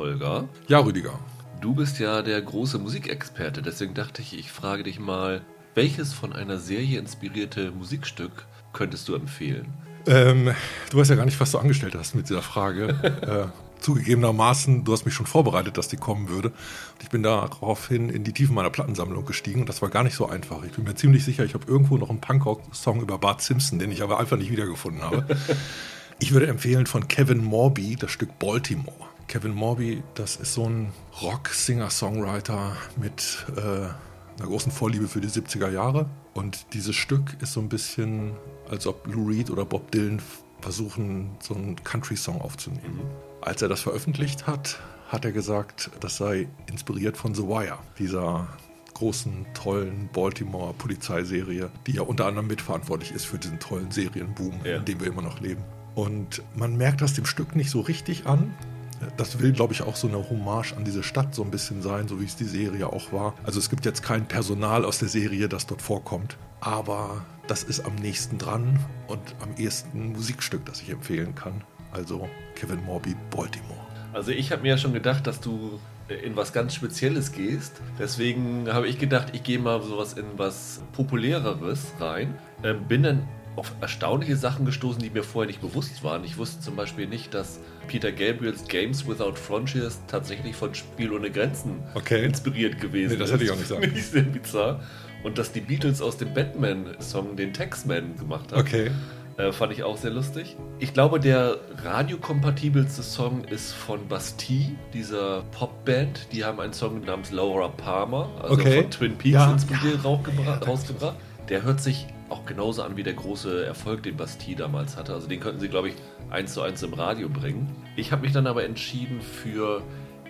Holger. Ja, Rüdiger. Du bist ja der große Musikexperte, deswegen dachte ich, ich frage dich mal, welches von einer Serie inspirierte Musikstück könntest du empfehlen? Ähm, du weißt ja gar nicht, was du angestellt hast mit dieser Frage. äh, zugegebenermaßen, du hast mich schon vorbereitet, dass die kommen würde. Und ich bin daraufhin in die Tiefen meiner Plattensammlung gestiegen und das war gar nicht so einfach. Ich bin mir ziemlich sicher, ich habe irgendwo noch einen Punkrock-Song über Bart Simpson, den ich aber einfach nicht wiedergefunden habe. ich würde empfehlen von Kevin Morby das Stück Baltimore. Kevin Morby, das ist so ein Rock-Singer-Songwriter mit äh, einer großen Vorliebe für die 70er Jahre. Und dieses Stück ist so ein bisschen, als ob Lou Reed oder Bob Dylan versuchen, so einen Country-Song aufzunehmen. Mhm. Als er das veröffentlicht hat, hat er gesagt, das sei inspiriert von The Wire, dieser großen, tollen Baltimore-Polizeiserie, die ja unter anderem mitverantwortlich ist für diesen tollen Serienboom, ja. in dem wir immer noch leben. Und man merkt das dem Stück nicht so richtig an, das will, glaube ich, auch so eine Hommage an diese Stadt so ein bisschen sein, so wie es die Serie auch war. Also es gibt jetzt kein Personal aus der Serie, das dort vorkommt, aber das ist am nächsten dran und am ehesten Musikstück, das ich empfehlen kann. Also Kevin Morby, Baltimore. Also ich habe mir ja schon gedacht, dass du in was ganz Spezielles gehst. Deswegen habe ich gedacht, ich gehe mal sowas in was Populäreres rein. Ähm, bin dann auf erstaunliche Sachen gestoßen, die mir vorher nicht bewusst waren. Ich wusste zum Beispiel nicht, dass Peter Gabriels Games Without Frontiers tatsächlich von Spiel ohne Grenzen okay. inspiriert gewesen nee, das hätte ich auch nicht sagen. Nicht sehr bizarr. Und dass die Beatles aus dem Batman-Song den Taxman gemacht haben. Okay. Äh, fand ich auch sehr lustig. Ich glaube, der radiokompatibelste Song ist von Bastille, dieser Popband. Die haben einen Song namens Laura Palmer, also okay. von Twin Peaks ja. inspiriert, ja. rausgebracht. Der hört sich auch genauso an wie der große Erfolg, den Bastille damals hatte. Also den könnten sie, glaube ich, eins zu eins im Radio bringen. Ich habe mich dann aber entschieden für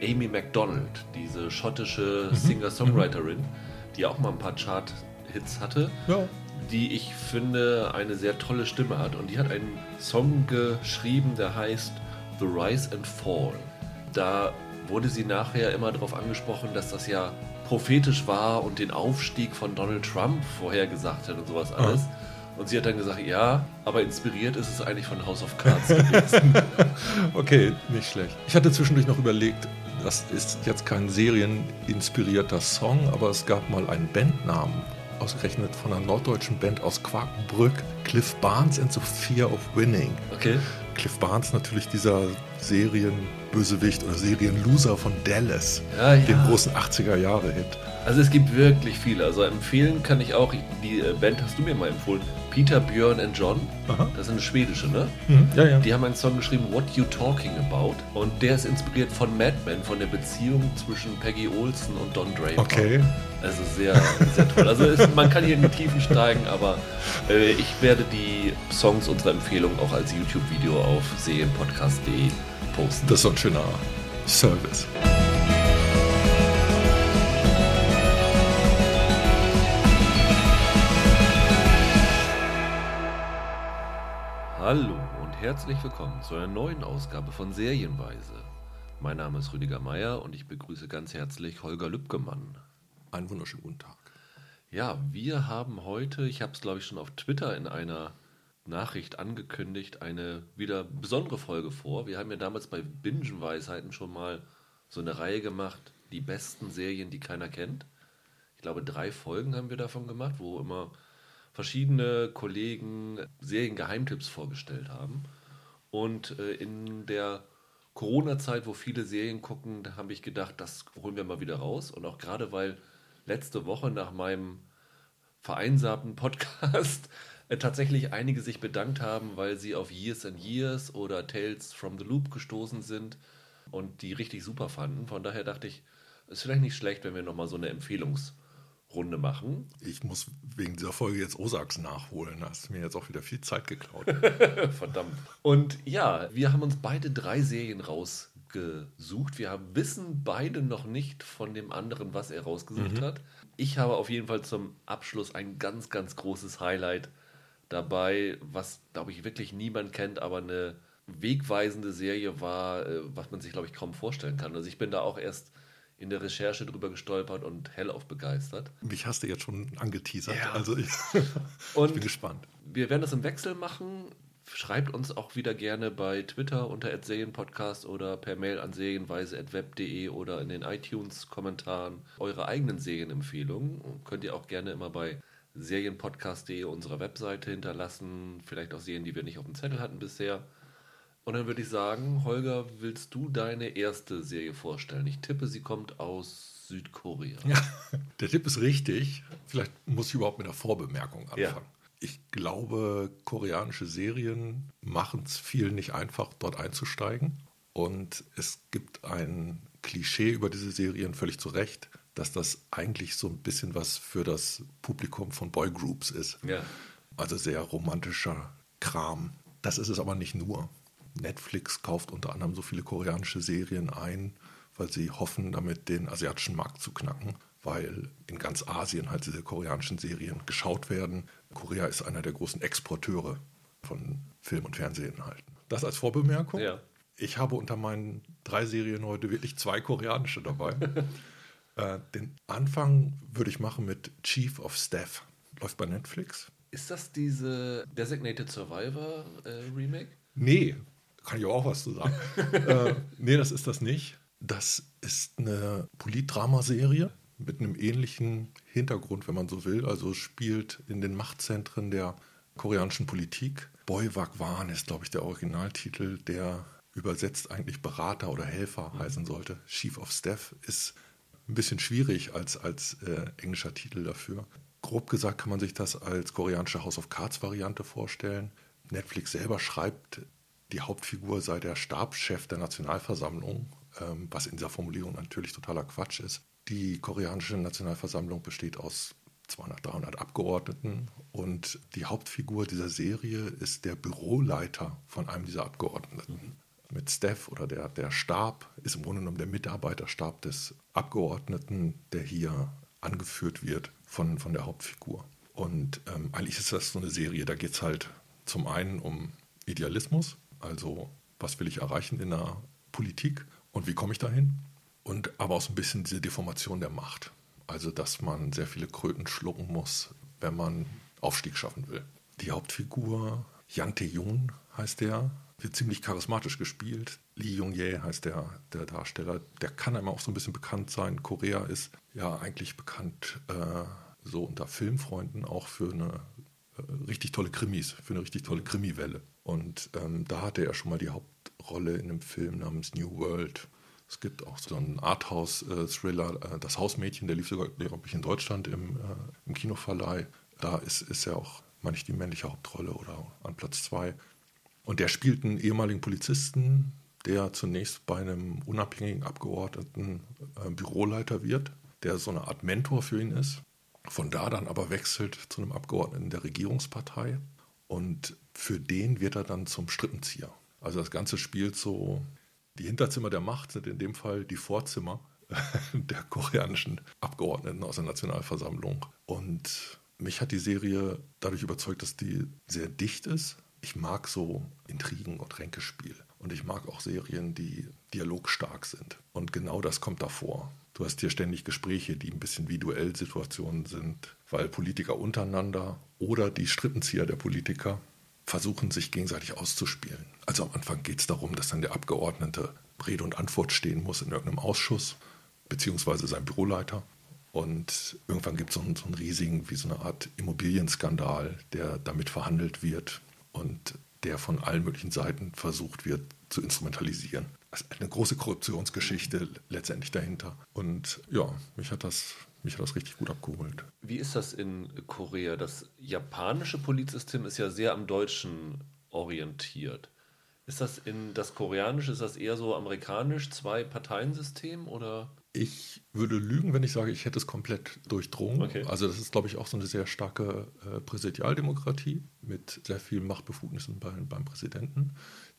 Amy MacDonald, diese schottische mhm. Singer-Songwriterin, die auch mal ein paar Chart-Hits hatte. Ja. Die ich finde eine sehr tolle Stimme hat. Und die hat einen Song geschrieben, der heißt The Rise and Fall. Da wurde sie nachher immer darauf angesprochen, dass das ja prophetisch war und den Aufstieg von Donald Trump vorhergesagt hat und sowas alles. Ja. Und sie hat dann gesagt, ja, aber inspiriert ist es eigentlich von House of Cards gewesen. okay, nicht schlecht. Ich hatte zwischendurch noch überlegt, das ist jetzt kein serieninspirierter Song, aber es gab mal einen Bandnamen, ausgerechnet von einer norddeutschen Band aus Quakenbrück, Cliff Barnes and the Fear of Winning. Okay. Cliff Barnes natürlich dieser Serienbösewicht oder Serienloser von Dallas, ja, ja. dem großen 80er-Jahre-Hit. Also es gibt wirklich viele. Also empfehlen kann ich auch, die äh, Band hast du mir mal empfohlen, Peter, Björn and John. Aha. Das ist eine schwedische, ne? Mhm. Ja, ja. Die haben einen Song geschrieben, What You Talking About. Und der ist inspiriert von Mad Men, von der Beziehung zwischen Peggy Olson und Don Draper. Okay. Also sehr, sehr toll. Also ist, man kann hier in die Tiefen steigen, aber äh, ich werde die Songs unserer Empfehlung auch als YouTube-Video auf serienpodcast.de posten. Das ist so ein schöner Service. Hallo und herzlich willkommen zu einer neuen Ausgabe von Serienweise. Mein Name ist Rüdiger Meier und ich begrüße ganz herzlich Holger Lübgemann. Einen wunderschönen guten Tag. Ja, wir haben heute, ich habe es glaube ich schon auf Twitter in einer Nachricht angekündigt, eine wieder besondere Folge vor. Wir haben ja damals bei Bingenweisheiten schon mal so eine Reihe gemacht, die besten Serien, die keiner kennt. Ich glaube, drei Folgen haben wir davon gemacht, wo immer verschiedene Kollegen Seriengeheimtipps vorgestellt haben. Und äh, in der Corona-Zeit, wo viele Serien gucken, habe ich gedacht, das holen wir mal wieder raus. Und auch gerade weil letzte Woche nach meinem vereinsamten Podcast tatsächlich einige sich bedankt haben, weil sie auf Years and Years oder Tales from the Loop gestoßen sind und die richtig super fanden. Von daher dachte ich, es ist vielleicht nicht schlecht, wenn wir nochmal so eine Empfehlungs- Runde machen. Ich muss wegen dieser Folge jetzt Osaks nachholen. Da hast mir jetzt auch wieder viel Zeit geklaut. Verdammt. Und ja, wir haben uns beide drei Serien rausgesucht. Wir haben, wissen beide noch nicht von dem anderen, was er rausgesucht mhm. hat. Ich habe auf jeden Fall zum Abschluss ein ganz, ganz großes Highlight dabei, was, glaube ich, wirklich niemand kennt, aber eine wegweisende Serie war, äh, was man sich, glaube ich, kaum vorstellen kann. Also ich bin da auch erst in der Recherche drüber gestolpert und hellauf begeistert. Mich hast du jetzt schon angeteasert. Ja. Also ich, ich bin gespannt. Wir werden das im Wechsel machen. Schreibt uns auch wieder gerne bei Twitter unter Serienpodcast oder per Mail an serienweise.web.de oder in den iTunes-Kommentaren eure eigenen Serienempfehlungen. Könnt ihr auch gerne immer bei serienpodcast.de unserer Webseite hinterlassen. Vielleicht auch Serien, die wir nicht auf dem Zettel hatten bisher. Und dann würde ich sagen, Holger, willst du deine erste Serie vorstellen? Ich tippe, sie kommt aus Südkorea. Ja, der Tipp ist richtig. Vielleicht muss ich überhaupt mit der Vorbemerkung anfangen. Ja. Ich glaube, koreanische Serien machen es vielen nicht einfach, dort einzusteigen. Und es gibt ein Klischee über diese Serien völlig zu Recht, dass das eigentlich so ein bisschen was für das Publikum von Boygroups ist. Ja. Also sehr romantischer Kram. Das ist es aber nicht nur. Netflix kauft unter anderem so viele koreanische Serien ein, weil sie hoffen, damit den asiatischen Markt zu knacken, weil in ganz Asien halt diese koreanischen Serien geschaut werden. Korea ist einer der großen Exporteure von Film- und Fernsehinhalten. Das als Vorbemerkung. Ja. Ich habe unter meinen drei Serien heute wirklich zwei koreanische dabei. äh, den Anfang würde ich machen mit Chief of Staff. Läuft bei Netflix. Ist das diese Designated Survivor äh, Remake? Nee, kann ich auch was zu sagen. äh, nee, das ist das nicht. Das ist eine Politdramaserie mit einem ähnlichen Hintergrund, wenn man so will. Also spielt in den Machtzentren der koreanischen Politik. Boy Wagwan ist, glaube ich, der Originaltitel, der übersetzt eigentlich Berater oder Helfer heißen sollte. Chief of Staff ist ein bisschen schwierig als, als äh, englischer Titel dafür. Grob gesagt kann man sich das als koreanische House of Cards Variante vorstellen. Netflix selber schreibt, die Hauptfigur sei der Stabschef der Nationalversammlung, ähm, was in dieser Formulierung natürlich totaler Quatsch ist. Die koreanische Nationalversammlung besteht aus 200, 300 Abgeordneten und die Hauptfigur dieser Serie ist der Büroleiter von einem dieser Abgeordneten. Mit Staff oder der, der Stab ist im Grunde genommen der Mitarbeiterstab des Abgeordneten, der hier angeführt wird von, von der Hauptfigur. Und ähm, eigentlich ist das so eine Serie, da geht es halt zum einen um Idealismus, also was will ich erreichen in der Politik und wie komme ich dahin? Und aber auch so ein bisschen diese Deformation der Macht. Also dass man sehr viele Kröten schlucken muss, wenn man Aufstieg schaffen will. Die Hauptfigur, Yang Tae-yoon heißt der, wird ziemlich charismatisch gespielt. Lee Jung-jae heißt der, der Darsteller. Der kann einem auch so ein bisschen bekannt sein. Korea ist ja eigentlich bekannt äh, so unter Filmfreunden auch für eine äh, richtig tolle Krimis, für eine richtig tolle Krimiwelle. Und ähm, da hatte er schon mal die Hauptrolle in einem Film namens New World. Es gibt auch so einen Arthouse-Thriller, äh, Das Hausmädchen, der lief sogar, glaube ich, in Deutschland im, äh, im Kinoverleih. Da ist, ist er auch, meine ich, die männliche Hauptrolle oder an Platz zwei. Und der spielt einen ehemaligen Polizisten, der zunächst bei einem unabhängigen Abgeordneten äh, Büroleiter wird, der so eine Art Mentor für ihn ist. Von da dann aber wechselt zu einem Abgeordneten der Regierungspartei und für den wird er dann zum Strippenzieher. Also das Ganze spielt so, die Hinterzimmer der Macht sind in dem Fall die Vorzimmer der koreanischen Abgeordneten aus der Nationalversammlung. Und mich hat die Serie dadurch überzeugt, dass die sehr dicht ist. Ich mag so Intrigen und Ränkespiel. Und ich mag auch Serien, die dialogstark sind. Und genau das kommt davor. Du hast hier ständig Gespräche, die ein bisschen wie Duellsituationen sind, weil Politiker untereinander oder die Strippenzieher der Politiker versuchen, sich gegenseitig auszuspielen. Also am Anfang geht es darum, dass dann der Abgeordnete Rede und Antwort stehen muss in irgendeinem Ausschuss, beziehungsweise sein Büroleiter. Und irgendwann gibt es so, so einen riesigen, wie so eine Art Immobilienskandal, der damit verhandelt wird und der von allen möglichen Seiten versucht wird zu instrumentalisieren. Ist eine große Korruptionsgeschichte letztendlich dahinter. Und ja, mich hat das, mich hat das richtig gut abgeholt. Wie ist das in Korea? Das japanische Politsystem ist ja sehr am Deutschen orientiert. Ist das in das koreanische, ist das eher so amerikanisch, Zwei-Parteien-System oder? Ich würde lügen, wenn ich sage, ich hätte es komplett durchdrungen. Okay. Also das ist, glaube ich, auch so eine sehr starke äh, Präsidialdemokratie mit sehr vielen Machtbefugnissen bei, beim Präsidenten.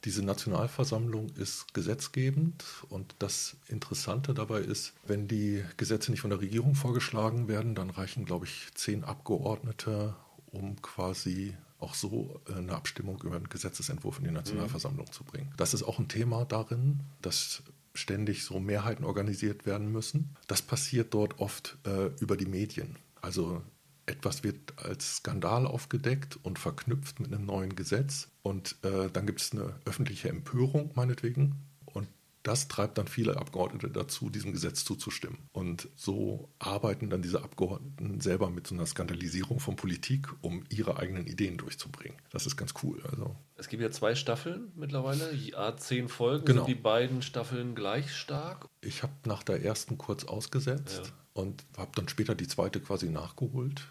Diese Nationalversammlung ist gesetzgebend und das Interessante dabei ist, wenn die Gesetze nicht von der Regierung vorgeschlagen werden, dann reichen, glaube ich, zehn Abgeordnete, um quasi auch so äh, eine Abstimmung über einen Gesetzesentwurf in die Nationalversammlung mhm. zu bringen. Das ist auch ein Thema darin, dass ständig so Mehrheiten organisiert werden müssen. Das passiert dort oft äh, über die Medien. Also etwas wird als Skandal aufgedeckt und verknüpft mit einem neuen Gesetz. Und äh, dann gibt es eine öffentliche Empörung, meinetwegen. Das treibt dann viele Abgeordnete dazu, diesem Gesetz zuzustimmen. Und so arbeiten dann diese Abgeordneten selber mit so einer Skandalisierung von Politik, um ihre eigenen Ideen durchzubringen. Das ist ganz cool. Also. Es gibt ja zwei Staffeln mittlerweile, ja, zehn Folgen. Genau. Sind die beiden Staffeln gleich stark? Ich habe nach der ersten kurz ausgesetzt Ja. und habe dann später die zweite quasi nachgeholt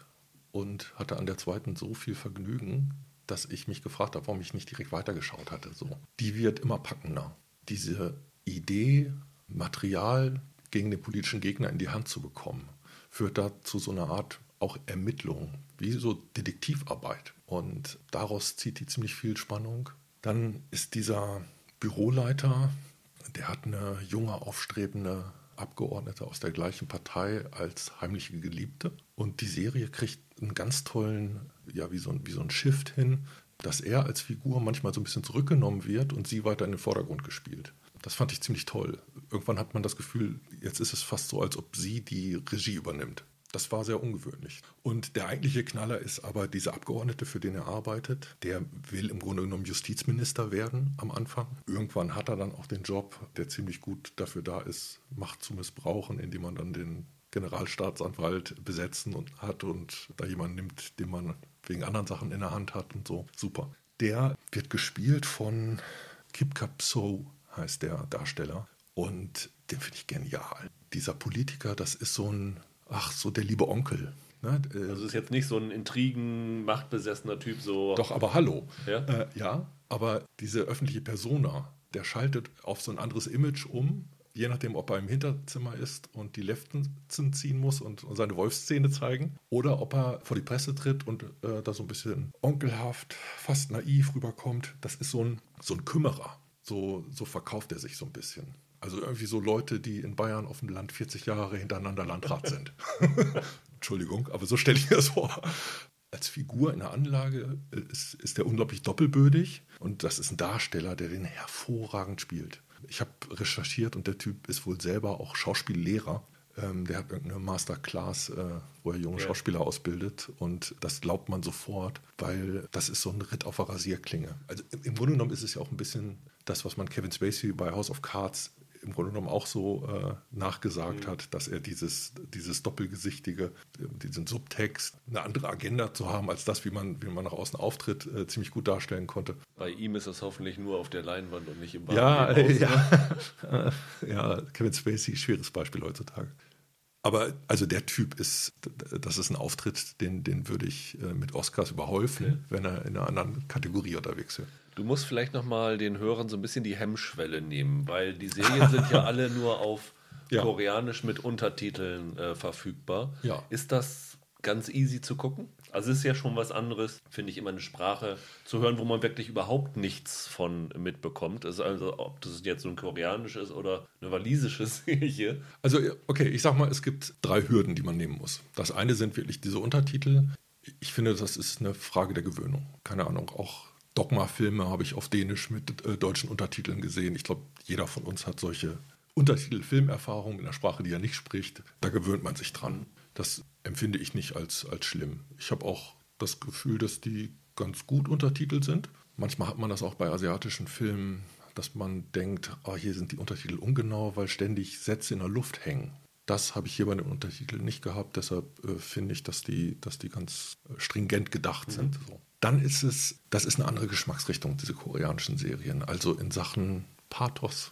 und hatte an der zweiten so viel Vergnügen, dass ich mich gefragt habe, warum ich nicht direkt weitergeschaut hatte. So. Die wird immer packender. Diese Idee, Material gegen den politischen Gegner in die Hand zu bekommen, führt da zu so einer Art auch Ermittlung, wie so Detektivarbeit. Und daraus zieht die ziemlich viel Spannung. Dann ist dieser Büroleiter, der hat eine junge, aufstrebende Abgeordnete aus der gleichen Partei als heimliche Geliebte. Und die Serie kriegt einen ganz tollen, ja, wie so ein, wie so ein Shift hin, dass er als Figur manchmal so ein bisschen zurückgenommen wird und sie weiter in den Vordergrund gespielt. Das fand ich ziemlich toll. Irgendwann hat man das Gefühl, jetzt ist es fast so, als ob sie die Regie übernimmt. Das war sehr ungewöhnlich. Und der eigentliche Knaller ist aber dieser Abgeordnete, für den er arbeitet. Der will im Grunde genommen Justizminister werden am Anfang. Irgendwann hat er dann auch den Job, der ziemlich gut dafür da ist, Macht zu missbrauchen, indem man dann den Generalstaatsanwalt besetzen und hat und da jemanden nimmt, den man wegen anderen Sachen in der Hand hat und so. Super. Der wird gespielt von Kip Kapso, heißt der Darsteller. Und den finde ich genial. Dieser Politiker, das ist so ein, ach, so der liebe Onkel. Ne? Also ist jetzt nicht so ein Intrigen, machtbesessener Typ, so. Doch, aber hallo. Ja? Äh, ja, aber diese öffentliche Persona, der schaltet auf so ein anderes Image um, je nachdem, ob er im Hinterzimmer ist und die Leften ziehen muss und, und seine Wolfszähne zeigen, oder ob er vor die Presse tritt und äh, da so ein bisschen onkelhaft, fast naiv rüberkommt. Das ist so ein, so ein Kümmerer. So, so verkauft er sich so ein bisschen. Also irgendwie so Leute, die in Bayern auf dem Land 40 Jahre hintereinander Landrat sind. Entschuldigung, aber so stelle ich mir das vor. Als Figur in der Anlage äh, ist, ist er unglaublich doppelbödig und das ist ein Darsteller, der den hervorragend spielt. Ich habe recherchiert und der Typ ist wohl selber auch Schauspiellehrer. Ähm, der hat irgendeine Masterclass, äh, wo er junge Ja. Schauspieler ausbildet und das glaubt man sofort, weil das ist so ein Ritt auf der Rasierklinge. Also im, im Grunde genommen ist es ja auch ein bisschen das, was man Kevin Spacey bei House of Cards im Grunde genommen auch so äh, nachgesagt hat, dass er dieses, dieses doppelgesichtige, diesen Subtext, eine andere Agenda zu haben, als das, wie man, wie man nach außen auftritt, äh, ziemlich gut darstellen konnte. Bei ihm ist es hoffentlich nur auf der Leinwand und nicht im Ja, wahren Leben äh, aus, ne? ja. ja, Kevin Spacey, schweres Beispiel heutzutage. Aber also der Typ ist, das ist ein Auftritt, den, den würde ich äh, mit Oscars überhäufen, wenn er in einer anderen Kategorie unterwegs wäre. Du musst vielleicht nochmal den Hörern so ein bisschen die Hemmschwelle nehmen, weil die Serien sind ja alle nur auf Ja. Koreanisch mit Untertiteln äh, verfügbar. Ja. Ist das ganz easy zu gucken? Also es ist ja schon was anderes, finde ich, immer eine Sprache zu hören, wo man wirklich überhaupt nichts von mitbekommt. Also, also ob das jetzt so ein Koreanisch ist oder eine walisische Serie. Also, okay, ich sag mal, es gibt drei Hürden, die man nehmen muss. Das eine sind wirklich diese Untertitel. Ich finde, das ist eine Frage der Gewöhnung. Keine Ahnung, auch Dogma-Filme habe ich auf Dänisch mit äh, deutschen Untertiteln gesehen. Ich glaube, jeder von uns hat solche Untertitel-Filmerfahrungen in einer Sprache, die er nicht spricht. Da gewöhnt man sich dran. Das empfinde ich nicht als, als schlimm. Ich habe auch das Gefühl, dass die ganz gut untertitelt sind. Manchmal hat man das auch bei asiatischen Filmen, dass man denkt, ah, hier sind die Untertitel ungenau, weil ständig Sätze in der Luft hängen. Das habe ich hier bei den Untertiteln nicht gehabt, deshalb äh, finde ich, dass die, dass die ganz stringent gedacht sind. So. Dann ist es, das ist eine andere Geschmacksrichtung, diese koreanischen Serien. Also in Sachen Pathos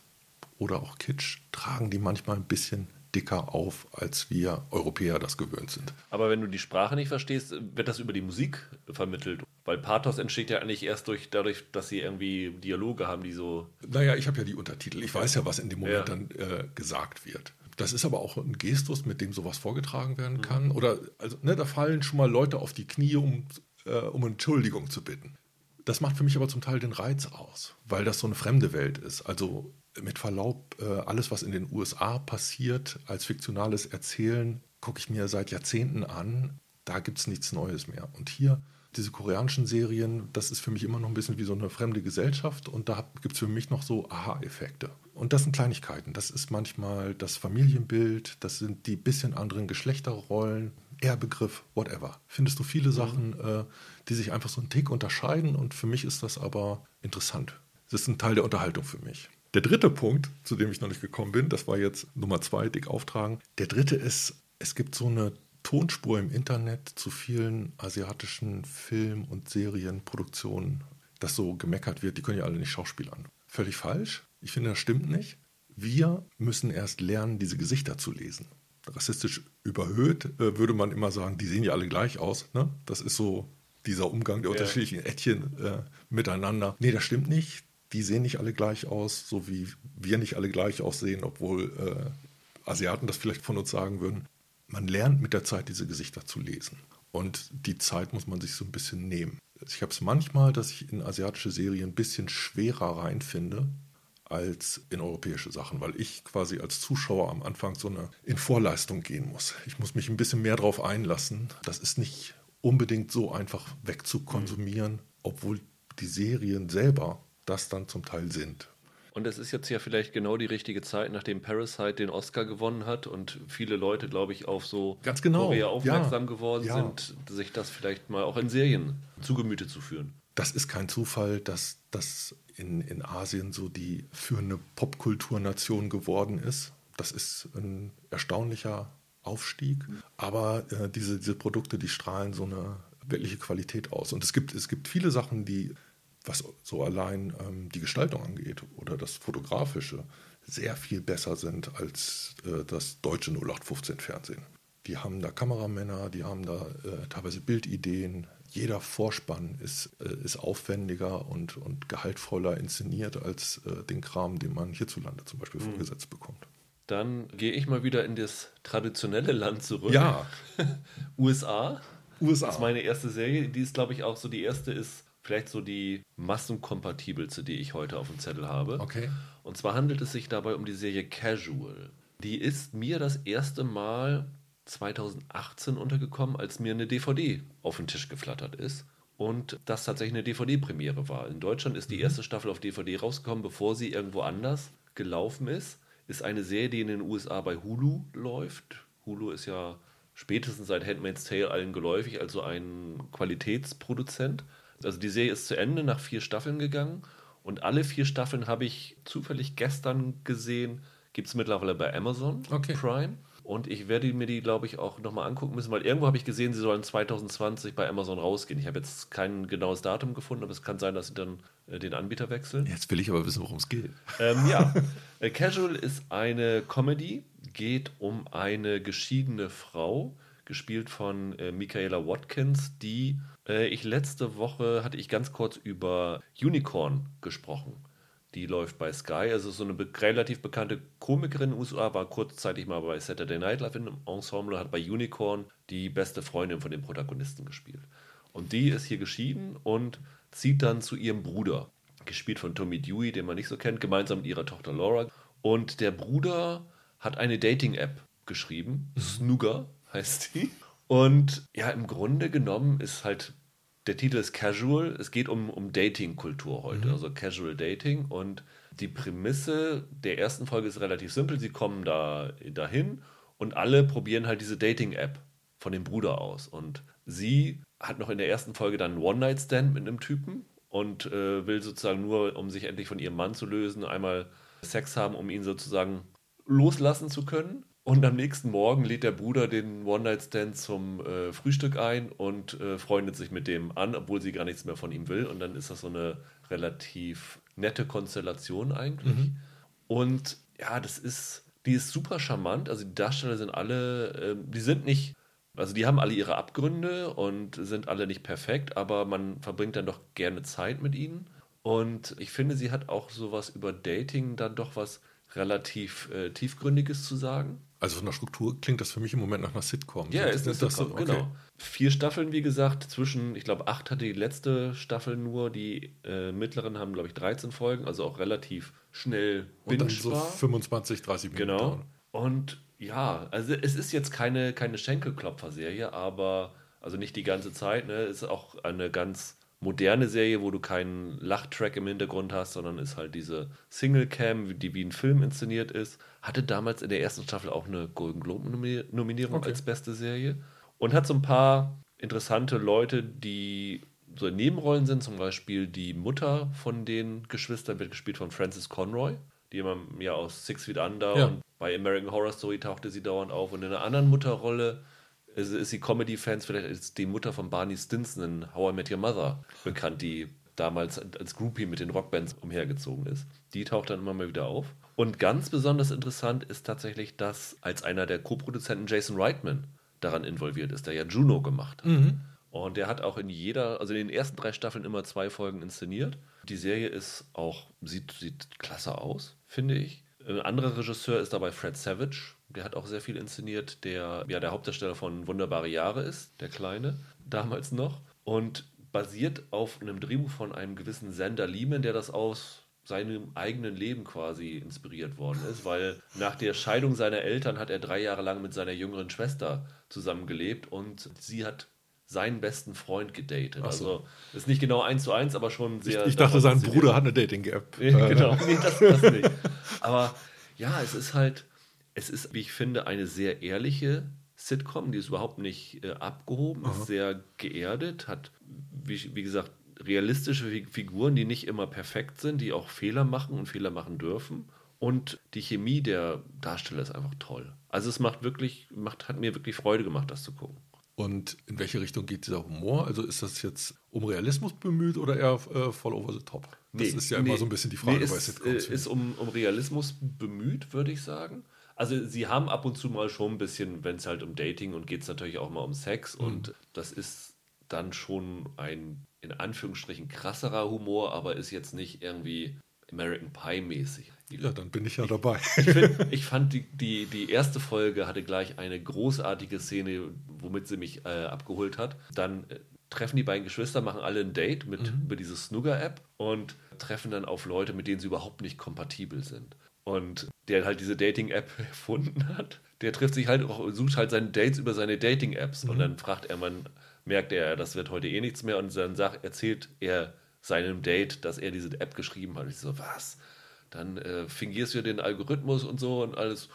oder auch Kitsch tragen die manchmal ein bisschen dicker auf, als wir Europäer das gewöhnt sind. Aber wenn du die Sprache nicht verstehst, wird das über die Musik vermittelt. Weil Pathos entsteht ja eigentlich erst durch, dadurch, dass sie irgendwie Dialoge haben, die so. Naja, ich habe ja die Untertitel. Ich weiß ja, was in dem Moment Ja. dann äh, gesagt wird. Das ist aber auch ein Gestus, mit dem sowas vorgetragen werden kann. Oder also, ne, da fallen schon mal Leute auf die Knie, um, äh, um Entschuldigung zu bitten. Das macht für mich aber zum Teil den Reiz aus, weil das so eine fremde Welt ist. Also mit Verlaub, äh, alles, was in den USA passiert, als fiktionales Erzählen, gucke ich mir seit Jahrzehnten an. Da gibt es nichts Neues mehr. Und hier, diese koreanischen Serien, das ist für mich immer noch ein bisschen wie so eine fremde Gesellschaft. Und da gibt es für mich noch so Aha-Effekte. Und das sind Kleinigkeiten. Das ist manchmal das Familienbild, das sind die bisschen anderen Geschlechterrollen. PR-Begriff, whatever. Findest du viele Sachen, mhm. äh, die sich einfach so einen Tick unterscheiden und für mich ist das aber interessant. Das ist ein Teil der Unterhaltung für mich. Der dritte Punkt, zu dem ich noch nicht gekommen bin, das war jetzt Nummer zwei, dick auftragen. Der dritte ist, es gibt so eine Tonspur im Internet zu vielen asiatischen Film- und Serienproduktionen, dass so gemeckert wird, die können ja alle nicht schauspielern. Völlig falsch. Ich finde, das stimmt nicht. Wir müssen erst lernen, diese Gesichter zu lesen. Rassistisch überhöht äh, würde man immer sagen, die sehen ja alle gleich aus. Ne? Das ist so dieser Umgang der ja. unterschiedlichen Ättchen äh, miteinander. Nee, das stimmt nicht. Die sehen nicht alle gleich aus, so wie wir nicht alle gleich aussehen, obwohl äh, Asiaten das vielleicht von uns sagen würden. Man lernt mit der Zeit, diese Gesichter zu lesen. Und die Zeit muss man sich so ein bisschen nehmen. Ich habe es manchmal, dass ich in asiatische Serien ein bisschen schwerer reinfinde als in europäische Sachen, weil ich quasi als Zuschauer am Anfang so eine in Vorleistung gehen muss. Ich muss mich ein bisschen mehr darauf einlassen. Das ist nicht unbedingt so einfach wegzukonsumieren, mhm. obwohl die Serien selber das dann zum Teil sind. Und es ist jetzt ja vielleicht genau die richtige Zeit, nachdem Parasite den Oscar gewonnen hat und viele Leute, glaube ich, auf so Ganz genau. Korea aufmerksam ja. geworden ja. sind, sich das vielleicht mal auch in Serien zu Gemüte zu führen. Das ist kein Zufall, dass das in, in Asien so die führende Popkulturnation geworden ist. Das ist ein erstaunlicher Aufstieg. Aber äh, diese, diese Produkte, die strahlen so eine wirkliche Qualität aus. Und es gibt, es gibt viele Sachen, die was so allein ähm, die Gestaltung angeht oder das Fotografische, sehr viel besser sind als äh, das deutsche 0815-Fernsehen. Die haben da Kameramänner, die haben da äh, teilweise Bildideen. Jeder Vorspann ist, äh, ist aufwendiger und, und gehaltvoller inszeniert als äh, den Kram, den man hierzulande zum Beispiel mhm. vorgesetzt bekommt. Dann gehe ich mal wieder in das traditionelle Land zurück. Ja. USA. USA. Das ist meine erste Serie. Die ist, glaube ich, auch so die erste ist vielleicht so die massenkompatibelste, die ich heute auf dem Zettel habe. Okay. Und zwar handelt es sich dabei um die Serie Casual. Die ist mir das erste Mal 2018 untergekommen, als mir eine DVD auf den Tisch geflattert ist. Und das tatsächlich eine DVD-Premiere war. In Deutschland ist die mhm. erste Staffel auf DVD rausgekommen, bevor sie irgendwo anders gelaufen ist. Ist eine Serie, die in den USA bei Hulu läuft. Hulu ist ja spätestens seit Handmaid's Tale allen geläufig, also ein Qualitätsproduzent. Also die Serie ist zu Ende nach vier Staffeln gegangen und alle vier Staffeln habe ich zufällig gestern gesehen. Gibt es mittlerweile bei Amazon okay. Prime. Und ich werde mir die, glaube ich, auch nochmal angucken müssen, weil irgendwo habe ich gesehen, sie sollen 2020 bei Amazon rausgehen. Ich habe jetzt kein genaues Datum gefunden, aber es kann sein, dass sie dann äh, den Anbieter wechseln. Jetzt will ich aber wissen, worum es geht. Ähm, ja, äh, Casual ist eine Comedy, geht um eine geschiedene Frau, gespielt von äh, Michaela Watkins, die ich letzte Woche hatte ich ganz kurz über Unicorn gesprochen. Die läuft bei Sky, also so eine be relativ bekannte Komikerin in den USA, war kurzzeitig mal bei Saturday Night Live im Ensemble, hat bei Unicorn die beste Freundin von dem Protagonisten gespielt. Und die ist hier geschieden und zieht dann zu ihrem Bruder, gespielt von Tommy Dewey, den man nicht so kennt, gemeinsam mit ihrer Tochter Laura. Und der Bruder hat eine Dating-App geschrieben, mhm. Snooger, heißt die. Und ja, im Grunde genommen ist halt, der Titel ist Casual. Es geht um, um Dating-Kultur heute, mhm. also Casual Dating. Und die Prämisse der ersten Folge ist relativ simpel. Sie kommen da dahin und alle probieren halt diese Dating-App von dem Bruder aus. Und sie hat noch in der ersten Folge dann einen One-Night-Stand mit einem Typen und äh, will sozusagen nur, um sich endlich von ihrem Mann zu lösen, einmal Sex haben, um ihn sozusagen loslassen zu können. Und am nächsten Morgen lädt der Bruder den One-Night-Stand zum äh, Frühstück ein und äh, freundet sich mit dem an, obwohl sie gar nichts mehr von ihm will. Und dann ist das so eine relativ nette Konstellation eigentlich. Mhm. Und ja, das ist, die ist super charmant. Also die Darsteller sind alle, äh, die sind nicht, also die haben alle ihre Abgründe und sind alle nicht perfekt, aber man verbringt dann doch gerne Zeit mit ihnen. Und ich finde, sie hat auch sowas über Dating dann doch was relativ äh, tiefgründiges zu sagen. Also von der Struktur klingt das für mich im Moment nach einer Sitcom. Ja, ist, ist das so, okay. genau. Vier Staffeln, wie gesagt, zwischen, ich glaube, acht hatte die letzte Staffel nur, die äh, mittleren haben, glaube ich, 13 Folgen, also auch relativ schnell Und dann so 25, 30 Minuten. Genau. Und ja, also es ist jetzt keine, keine Schenkelklopfer-Serie, aber, also nicht die ganze Zeit, ne, ist auch eine ganz moderne Serie, wo du keinen Lachtrack im Hintergrund hast, sondern ist halt diese Single-Cam, die wie ein Film inszeniert ist. Hatte damals in der ersten Staffel auch eine Golden Globe-Nominierung okay. als beste Serie. Und hat so ein paar interessante Leute, die so in Nebenrollen sind. Zum Beispiel die Mutter von den Geschwistern wird gespielt von Frances Conroy, die immer ja aus Six Feet Under Ja. und bei American Horror Story tauchte sie dauernd auf. Und in einer anderen Mutterrolle ist, ist sie Comedy-Fans, vielleicht ist die Mutter von Barney Stinson in How I Met Your Mother bekannt, die damals als Groupie mit den Rockbands umhergezogen ist. Die taucht dann immer mal wieder auf. Und ganz besonders interessant ist tatsächlich, dass als einer der Co-Produzenten Jason Reitman daran involviert ist, der ja Juno gemacht hat. Und der hat auch in jeder, also in den ersten drei Staffeln immer zwei Folgen inszeniert. Die Serie ist auch, sieht, sieht klasse aus, finde ich. Ein anderer Regisseur ist dabei Fred Savage. Der hat auch sehr viel inszeniert, der ja der Hauptdarsteller von Wunderbare Jahre ist, der Kleine, damals noch. Und basiert auf einem Drehbuch von einem gewissen Sander Lehman, der das aus seinem eigenen Leben quasi inspiriert worden ist, weil nach der Scheidung seiner Eltern hat er drei Jahre lang mit seiner jüngeren Schwester zusammengelebt und sie hat seinen besten Freund gedatet. So. Also ist nicht genau eins zu eins, aber schon Ich, sehr. ich dachte, darauf sein. Bruder hat eine Dating-App. Äh, genau, nee, das, das nicht. Aber ja, es ist halt, es ist, wie ich finde, eine sehr ehrliche Sitcom, die ist überhaupt nicht äh, abgehoben, ist sehr geerdet, hat, wie, wie gesagt, realistische Fi- Figuren, die nicht immer perfekt sind, die auch Fehler machen und Fehler machen dürfen. Und die Chemie der Darsteller ist einfach toll. Also es macht wirklich, macht, hat mir wirklich Freude gemacht, das zu gucken. Und in welche Richtung geht dieser Humor? Also ist das jetzt um Realismus bemüht oder eher äh, voll over the top? Das Nee, ist ja nee, immer so ein bisschen die Frage nee, ist, Sitcoms. äh, ist um, um Realismus bemüht, würde ich sagen. Also sie haben ab und zu mal schon ein bisschen, wenn es halt um Dating und geht es natürlich auch mal um Sex Mhm. und das ist dann schon ein in Anführungsstrichen krasserer Humor, aber ist jetzt nicht irgendwie American Pie mäßig. ja, dann bin ich ja dabei. Ich, find, ich fand, die, die, die erste Folge hatte gleich eine großartige Szene, womit sie mich äh, abgeholt hat. Dann äh, treffen die beiden Geschwister, machen alle ein Date mit, über diese Snooker-App und treffen dann auf Leute, mit denen sie überhaupt nicht kompatibel sind. Und der halt diese Dating-App erfunden hat, der trifft sich halt auch, sucht halt seine Dates über seine Dating-Apps. Und dann fragt er, man merkt er, das wird heute eh nichts mehr. Und dann sagt, erzählt er seinem Date, dass er diese App geschrieben hat. Und ich so, was? Dann äh, fingierst du den Algorithmus und so und alles.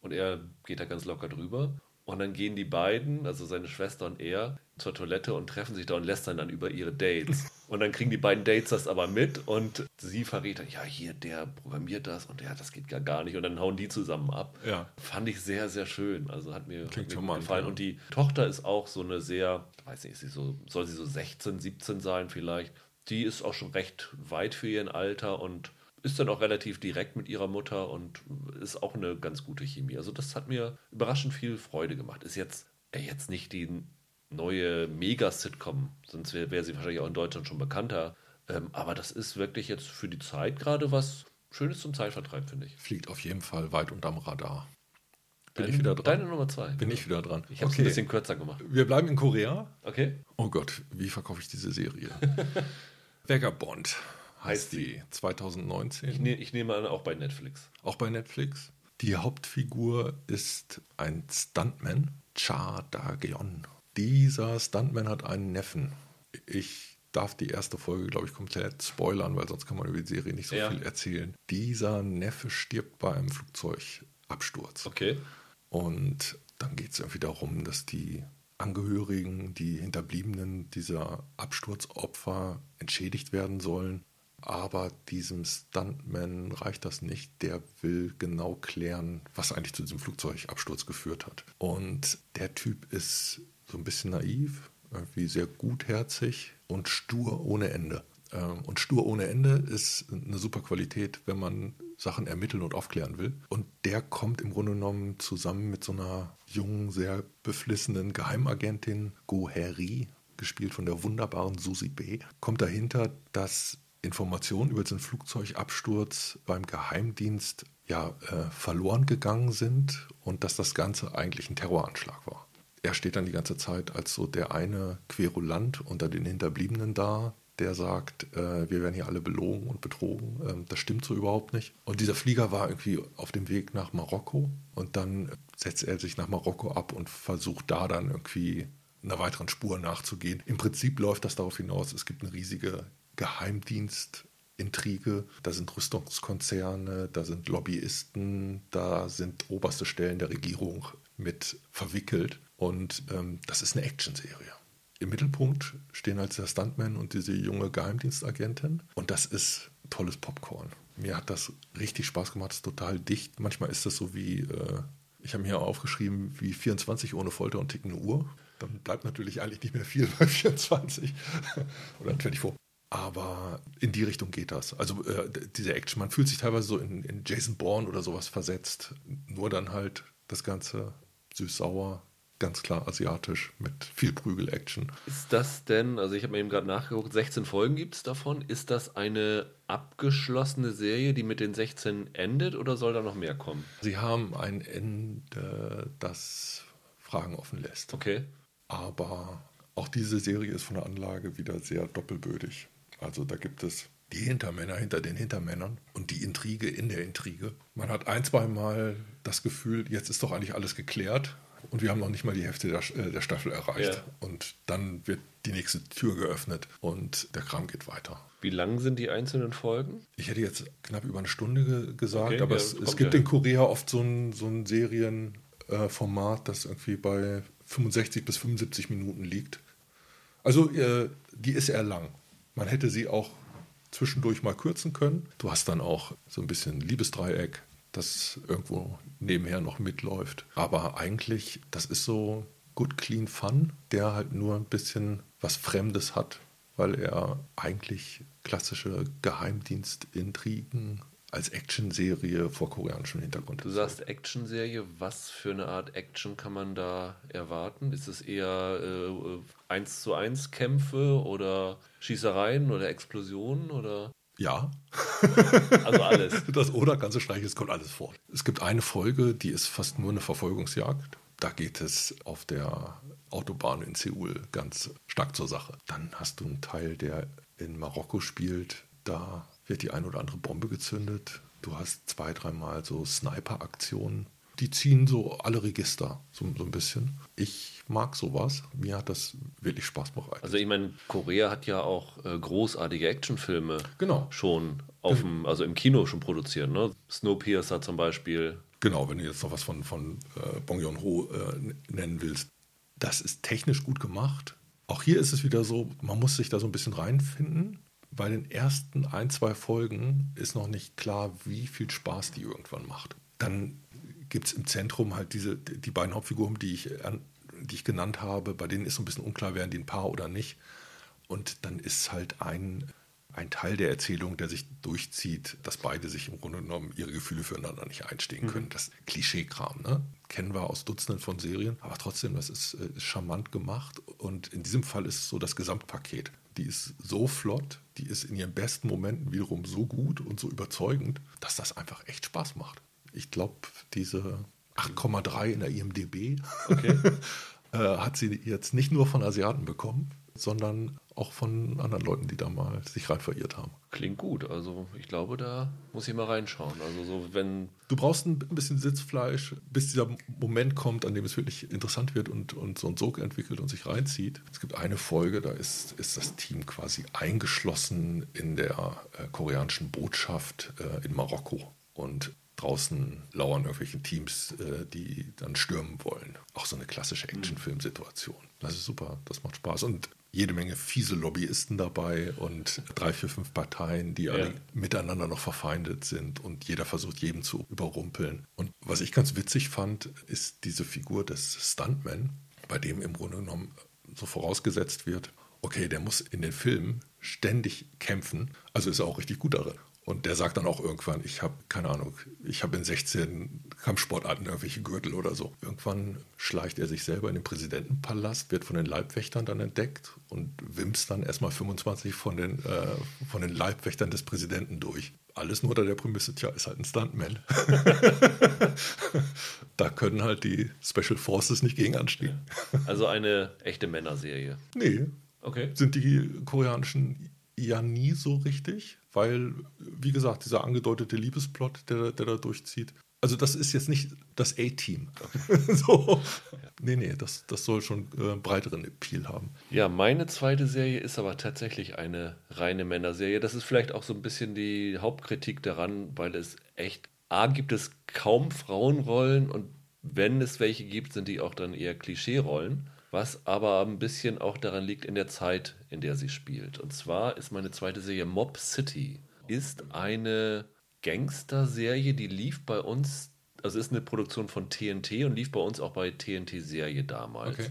Und er geht da ganz locker drüber. Und dann gehen die beiden, also seine Schwester und er, zur Toilette und treffen sich da und lästern dann über ihre Dates. Und dann kriegen die beiden Dates das aber mit und sie verrät dann, ja, hier, der programmiert das und der, das geht gar, gar nicht. Und dann hauen die zusammen ab. Ja. Fand ich sehr, sehr schön. Also hat mir, hat Klingt mir gut charmant, gefallen. ja. Und die Tochter ist auch so eine sehr, weiß nicht, ist sie so, soll sie so 16, 17 sein vielleicht. Die ist auch schon recht weit für ihren Alter und ist dann auch relativ direkt mit ihrer Mutter und ist auch eine ganz gute Chemie. Also das hat mir überraschend viel Freude gemacht. Ist jetzt, äh, jetzt nicht die neue Mega-Sitcom, sonst wäre wär sie wahrscheinlich auch in Deutschland schon bekannter. Ähm, aber das ist wirklich jetzt für die Zeit gerade was Schönes zum Zeitvertreib, finde ich. Fliegt auf jeden Fall weit unterm Radar. Bin Deine- ich wieder dran? Deine Nummer zwei. Bin ich wieder dran. Ich habe es ein bisschen kürzer gemacht. Wir bleiben in Korea. Okay. Oh Gott, wie verkaufe ich diese Serie? Vagabond heißt die. 2019. Ich, ne, ich nehme an, auch bei Netflix. Auch bei Netflix. Die Hauptfigur ist ein Stuntman, Cha Da-geon. Dieser Stuntman hat einen Neffen. Ich darf die erste Folge, glaube ich, komplett spoilern, weil sonst kann man über die Serie nicht so Ja. viel erzählen. Dieser Neffe stirbt bei einem Flugzeugabsturz. Okay. Und dann geht es irgendwie darum, dass die Angehörigen, die Hinterbliebenen dieser Absturzopfer entschädigt werden sollen. Aber diesem Stuntman reicht das nicht. Der will genau klären, was eigentlich zu diesem Flugzeugabsturz geführt hat. Und der Typ ist so ein bisschen naiv, irgendwie sehr gutherzig und stur ohne Ende. Ähm, Und stur ohne Ende ist eine super Qualität, wenn man Sachen ermitteln und aufklären will. Und der kommt im Grunde genommen zusammen mit so einer jungen, sehr beflissenen Geheimagentin, Go Heri, gespielt von der wunderbaren Susie B., kommt dahinter, dass Informationen über diesen Flugzeugabsturz beim Geheimdienst ja äh, verloren gegangen sind und dass das Ganze eigentlich ein Terroranschlag war. Er steht dann die ganze Zeit als so der eine Querulant unter den Hinterbliebenen da, der sagt, äh, wir werden hier alle belogen und betrogen. Ähm, das stimmt so überhaupt nicht. Und dieser Flieger war irgendwie auf dem Weg nach Marokko und dann setzt er sich nach Marokko ab und versucht da dann irgendwie einer weiteren Spur nachzugehen. Im Prinzip läuft das darauf hinaus, es gibt eine riesige Geheimdienstintrige, da sind Rüstungskonzerne, da sind Lobbyisten, da sind oberste Stellen der Regierung mit verwickelt. Und ähm, das ist eine Actionserie. Im Mittelpunkt stehen halt der Stuntman und diese junge Geheimdienstagentin. Und das ist tolles Popcorn. Mir hat das richtig Spaß gemacht, ist total dicht. Manchmal ist das so wie, äh, ich habe mir aufgeschrieben, wie 24 ohne Folter und tickende Uhr. Dann bleibt natürlich eigentlich nicht mehr viel bei 24 oder 24. Aber in die Richtung geht das. Also äh, diese Action, man fühlt sich teilweise so in, in Jason Bourne oder sowas versetzt. Nur dann halt das Ganze süß-sauer, ganz klar asiatisch mit viel Prügel-Action. Ist das denn, also ich habe mir eben gerade nachgeguckt, 16 Folgen gibt es davon. Ist das eine abgeschlossene Serie, die mit den 16 endet oder soll da noch mehr kommen? Sie haben ein Ende, das Fragen offen lässt. Okay. Aber auch diese Serie ist von der Anlage wieder sehr doppelbödig. Also da gibt es die Hintermänner hinter den Hintermännern und die Intrige in der Intrige. Man hat ein, zwei Mal das Gefühl, jetzt ist doch eigentlich alles geklärt und wir haben noch nicht mal die Hälfte der, äh, der Staffel erreicht. Ja. Und dann wird die nächste Tür geöffnet und der Kram geht weiter. Wie lang sind die einzelnen Folgen? Ich hätte jetzt knapp über eine Stunde ge gesagt, okay, aber ja, es, es, gibt ja. in Korea oft so ein, so ein Serienformat, äh, das irgendwie bei 65 bis 75 Minuten liegt. Also äh, die ist eher lang. Man hätte sie auch zwischendurch mal kürzen können. Du hast dann auch so ein bisschen Liebesdreieck, das irgendwo nebenher noch mitläuft. Aber eigentlich, das ist so good, clean Fun, der halt nur ein bisschen was Fremdes hat, weil er eigentlich klassische Geheimdienstintrigen als Actionserie vor koreanischem Hintergrund. Du sagst Actionserie, was für eine Art Action kann man da erwarten? Ist es eher äh, eins zu eins Kämpfe oder Schießereien oder Explosionen oder? Ja. Also alles. Das oder ganze Streiche, es kommt alles vor. Es gibt eine Folge, die ist fast nur eine Verfolgungsjagd. Da geht es auf der Autobahn in Seoul ganz stark zur Sache. Dann hast du einen Teil, der in Marokko spielt. Da wird die ein oder andere Bombe gezündet. Du hast zwei, dreimal so Sniper-Aktionen. Die ziehen so alle Register, so, so ein bisschen. Ich mag sowas. Mir hat das wirklich Spaß bereitet. Also ich meine, Korea hat ja auch äh, großartige Actionfilme genau. schon auf dem, also im Kino schon produziert. Ne? Snowpiercer zum Beispiel. Genau, wenn du jetzt noch was von, von äh, Bong Joon-ho äh, nennen willst. Das ist technisch gut gemacht. Auch hier ist es wieder so, man muss sich da so ein bisschen reinfinden bei den ersten ein, zwei Folgen ist noch nicht klar, wie viel Spaß die irgendwann macht. Dann gibt es im Zentrum halt diese, die beiden Hauptfiguren, die ich, die ich genannt habe, bei denen ist so ein bisschen unklar, werden die ein Paar oder nicht. Und dann ist halt ein, ein Teil der Erzählung, der sich durchzieht, dass beide sich im Grunde genommen ihre Gefühle füreinander nicht einstehen können. Mhm. Das Klischeekram, ne? Kennen wir aus Dutzenden von Serien, aber trotzdem, das ist, ist äh, charmant gemacht. Und in diesem Fall ist es so das Gesamtpaket die ist so flott, die ist in ihren besten Momenten wiederum so gut und so überzeugend, dass das einfach echt Spaß macht. Ich glaube, diese 8,3 in der IMDB okay. äh, hat sie jetzt nicht nur von Asiaten bekommen, sondern auch von anderen Leuten, die da mal sich rein verirrt haben. Klingt gut. Also ich glaube, da muss ich mal reinschauen. Also so wenn du brauchst ein bisschen Sitzfleisch, bis dieser Moment kommt, an dem es wirklich interessant wird und, und so ein Sog entwickelt und sich reinzieht. Es gibt eine Folge, da ist, ist das Team quasi eingeschlossen in der äh, koreanischen Botschaft äh, in Marokko. Und draußen lauern irgendwelche Teams, äh, die dann stürmen wollen. Auch so eine klassische mhm. Actionfilmsituation. Das ist super, das macht Spaß. Und jede Menge fiese Lobbyisten dabei und drei, vier, fünf Parteien, die ja. alle miteinander noch verfeindet sind und jeder versucht, jedem zu überrumpeln. Und was ich ganz witzig fand, ist diese Figur des Stuntman, bei dem im Grunde genommen so vorausgesetzt wird, okay, der muss in den Filmen ständig kämpfen, also ist er auch richtig gut darin. Und der sagt dann auch irgendwann, ich habe, keine Ahnung, ich habe in 16 Kampfsportarten irgendwelche Gürtel oder so. Irgendwann schleicht er sich selber in den Präsidentenpalast, wird von den Leibwächtern dann entdeckt und wimst dann erstmal 25 von den, äh, von den Leibwächtern des Präsidenten durch. Alles nur unter der Prämisse, tja, ist halt ein Stuntman. da können halt die Special Forces nicht gegen anstehen. Also eine echte Männerserie. Nee. Okay. Sind die koreanischen ja nie so richtig weil, wie gesagt, dieser angedeutete Liebesplot, der, der da durchzieht, also das ist jetzt nicht das A-Team. so. Nee, nee, das, das soll schon äh, breiteren Appeal haben. Ja, meine zweite Serie ist aber tatsächlich eine reine Männerserie. Das ist vielleicht auch so ein bisschen die Hauptkritik daran, weil es echt, A, gibt es kaum Frauenrollen und wenn es welche gibt, sind die auch dann eher Klischee-Rollen, was aber ein bisschen auch daran liegt in der Zeit, in der sie spielt. Und zwar ist meine zweite Serie Mob City, ist eine Gangster-Serie, die lief bei uns, also ist eine Produktion von TNT und lief bei uns auch bei TNT-Serie damals. Okay.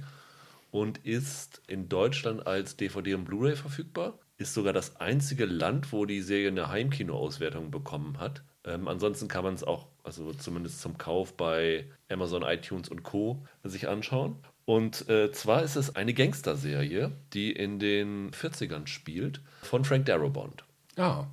Und ist in Deutschland als DVD und Blu-ray verfügbar. Ist sogar das einzige Land, wo die Serie eine Heimkino-Auswertung bekommen hat. Ähm, ansonsten kann man es auch, also zumindest zum Kauf bei Amazon, iTunes und Co. sich anschauen. Und äh, zwar ist es eine Gangster-Serie, die in den 40ern spielt, von Frank Darabont. Ja.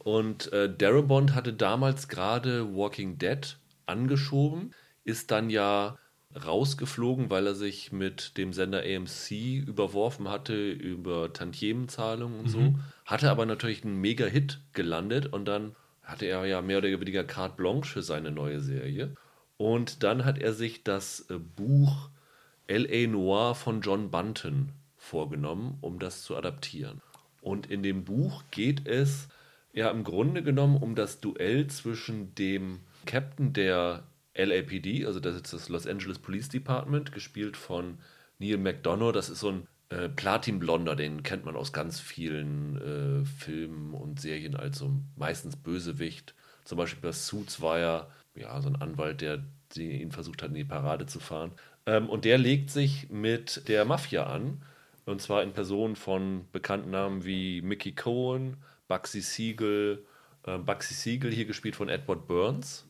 Und äh, Darabont hatte damals gerade Walking Dead angeschoben, ist dann ja rausgeflogen, weil er sich mit dem Sender AMC überworfen hatte über Tantiemenzahlungen und so. Hatte aber natürlich einen Mega-Hit gelandet und dann hatte er ja mehr oder weniger carte blanche für seine neue Serie. Und dann hat er sich das äh, Buch L.A. Noir von John Bunton vorgenommen, um das zu adaptieren. Und in dem Buch geht es ja im Grunde genommen um das Duell zwischen dem Captain der LAPD, also das ist das Los Angeles Police Department, gespielt von Neil McDonough. Das ist so ein äh, Platinblonder, den kennt man aus ganz vielen äh, Filmen und Serien als so meistens Bösewicht. Zum Beispiel bei Suits war er ja so ein Anwalt, der ihn versucht hat, in die Parade zu fahren. Ähm, und der legt sich mit der Mafia an. Und zwar in Person von bekannten Namen wie Mickey Cohen, Bugsy Siegel, äh, Bugsy Siegel, hier gespielt von Edward Burns.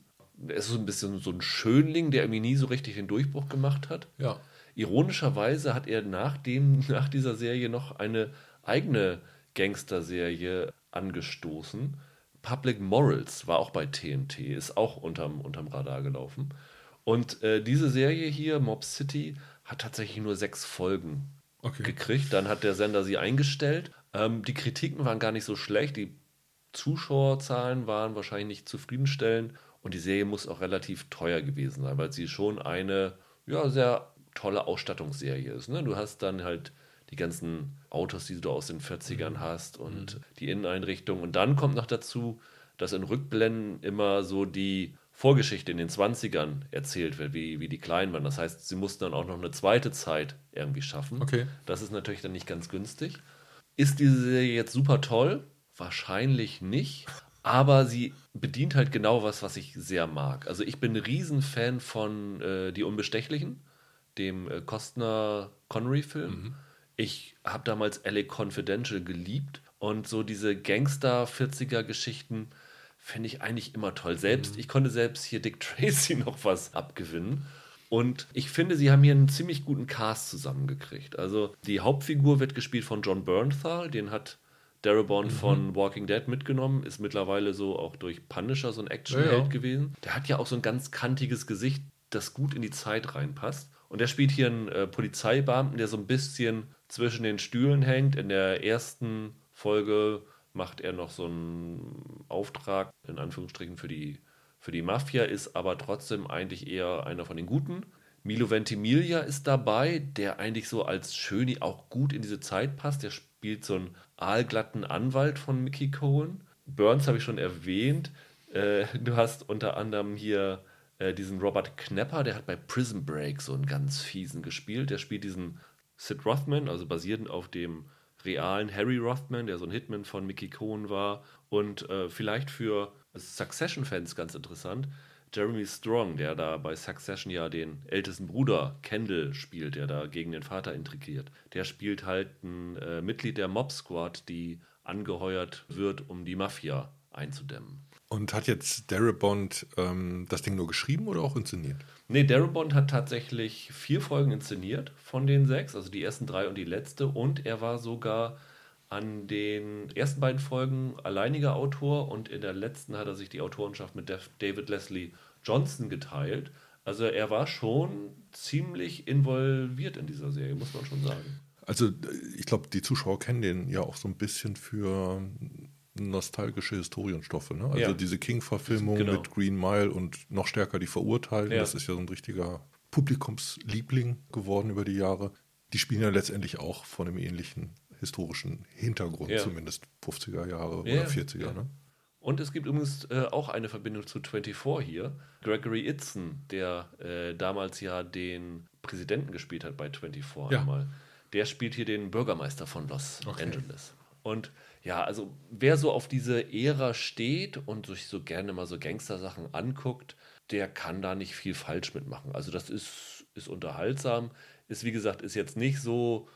Er ist so ein bisschen so ein Schönling, der irgendwie nie so richtig den Durchbruch gemacht hat. Ja. Ironischerweise hat er nach, dem, nach dieser Serie noch eine eigene Gangster-Serie angestoßen. Public Morals war auch bei TNT, ist auch unterm, unterm Radar gelaufen. Und äh, diese Serie hier, Mob City, hat tatsächlich nur sechs Folgen Okay. gekriegt. Dann hat der Sender sie eingestellt. Ähm, die Kritiken waren gar nicht so schlecht. Die Zuschauerzahlen waren wahrscheinlich nicht zufriedenstellend. Und die Serie muss auch relativ teuer gewesen sein, weil sie schon eine ja, sehr tolle Ausstattungsserie ist. Ne? Du hast dann halt die ganzen Autos, die du aus den 40ern hast und die Inneneinrichtung. Und dann kommt noch dazu, dass in Rückblenden immer so die Vorgeschichte in den 20ern erzählt wird, wie, wie die klein waren. Das heißt, sie mussten dann auch noch eine zweite Zeit irgendwie schaffen. Okay. Das ist natürlich dann nicht ganz günstig. Ist diese Serie jetzt super toll? Wahrscheinlich nicht. Aber sie bedient halt genau was, was ich sehr mag. Also ich bin ein Riesenfan von äh, Die Unbestechlichen, dem äh, Costner-Connery-Film. Ich habe damals LA Confidential geliebt und so diese Gangster-40er-Geschichten finde ich eigentlich immer toll. Selbst, ich konnte selbst hier Dick Tracy noch was abgewinnen. Und ich finde, sie haben hier einen ziemlich guten Cast zusammengekriegt. Also die Hauptfigur wird gespielt von John Bernthal, den hat Darabont von Walking Dead mitgenommen, ist mittlerweile so auch durch Punisher so ein Actionheld Ja, ja. gewesen. Der hat ja auch so ein ganz kantiges Gesicht, das gut in die Zeit reinpasst. Und der spielt hier einen äh, Polizeibeamten, der so ein bisschen zwischen den Stühlen hängt. In der ersten Folge macht er noch so einen Auftrag, in Anführungsstrichen, für die, für die Mafia, ist aber trotzdem eigentlich eher einer von den Guten. Milo Ventimiglia ist dabei, der eigentlich so als Schöni auch gut in diese Zeit passt. Der spielt so einen aalglatten Anwalt von Mickey Cohen. Burns habe ich schon erwähnt. Äh, du hast unter anderem hier äh, diesen Robert Knepper, der hat bei Prison Break so einen ganz fiesen gespielt. Der spielt diesen Sid Rothman, also basierend auf dem realen Harry Rothman, der so ein Hitman von Mickey Cohen war. Und äh, vielleicht für Succession-Fans ganz interessant, Jeremy Strong, der da bei Succession ja den ältesten Bruder Kendall spielt, der da gegen den Vater intrigiert. Der spielt halt ein äh, Mitglied der Mob Squad, die angeheuert wird, um die Mafia einzudämmen. Und hat jetzt Darabont ähm, das Ding nur geschrieben oder auch inszeniert? Nee, Darabont hat tatsächlich vier Folgen inszeniert von den sechs, also die ersten drei und die letzte. Und er war sogar an den ersten beiden Folgen alleiniger Autor und in der letzten hat er sich die Autorenschaft mit David Leslie Johnson geteilt. Also er war schon ziemlich involviert in dieser Serie, muss man schon sagen. Also äh, ich glaube, die Zuschauer kennen den ja auch so ein bisschen für nostalgische Historienstoffe. Ne? Also Ja. diese King-Verfilmung Genau. mit Green Mile und noch stärker die Verurteilten. Ja. Das ist ja so ein richtiger Publikumsliebling geworden über die Jahre. Die spielen ja letztendlich auch von einem ähnlichen historischen Hintergrund, Ja. zumindest 50er Jahre Ja, oder 40er. ja. Ne? Und es gibt übrigens äh, auch eine Verbindung zu 24 hier. Gregory Itzen, der äh, damals ja den Präsidenten gespielt hat bei 24 Ja. einmal, der spielt hier den Bürgermeister von Los Okay. Angeles. Und ja, also wer so auf diese Ära steht und sich so gerne mal so Gangster-Sachen anguckt, der kann da nicht viel falsch mitmachen. Also das ist, ist unterhaltsam. Ist wie gesagt, ist jetzt nicht so,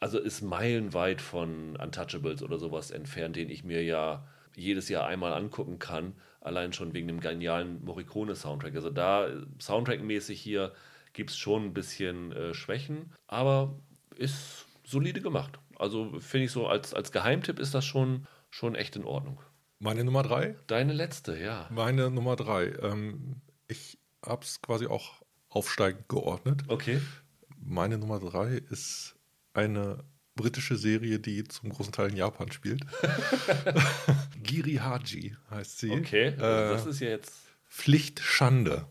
also ist meilenweit von Untouchables oder sowas entfernt, den ich mir ja jedes Jahr einmal angucken kann, allein schon wegen dem genialen Morricone-Soundtrack. Also da, Soundtrack-mäßig hier, gibt es schon ein bisschen äh, Schwächen, aber ist solide gemacht. Also finde ich so, als, als Geheimtipp ist das schon, schon echt in Ordnung. Meine Nummer drei? Deine letzte, ja. Meine Nummer drei. Ähm, ich habe es quasi auch aufsteigend geordnet. Okay. Meine Nummer drei ist eine britische Serie, die zum großen Teil in Japan spielt. Giri Haji heißt sie. Okay, Äh, das ist ja jetzt. Pflicht Schande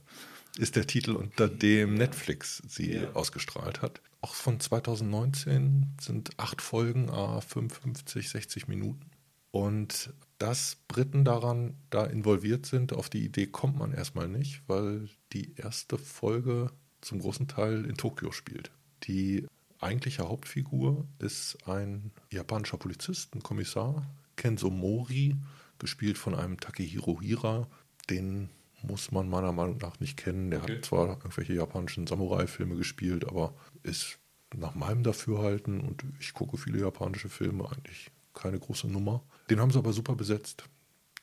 ist der Titel, unter dem Netflix sie Ja. ausgestrahlt hat. Auch von 2019 sind acht Folgen, a 55, 60 Minuten. Und dass Briten daran da involviert sind, auf die Idee kommt man erstmal nicht, weil die erste Folge zum großen Teil in Tokio spielt. Die eigentliche Hauptfigur ist ein japanischer Polizist, ein Kommissar, Kenzo Mori, gespielt von einem Takehiro Hira. Den muss man meiner Meinung nach nicht kennen. Der Okay. hat zwar irgendwelche japanischen Samurai-Filme gespielt, aber ist nach meinem Dafürhalten und ich gucke viele japanische Filme eigentlich keine große Nummer. Den haben sie aber super besetzt.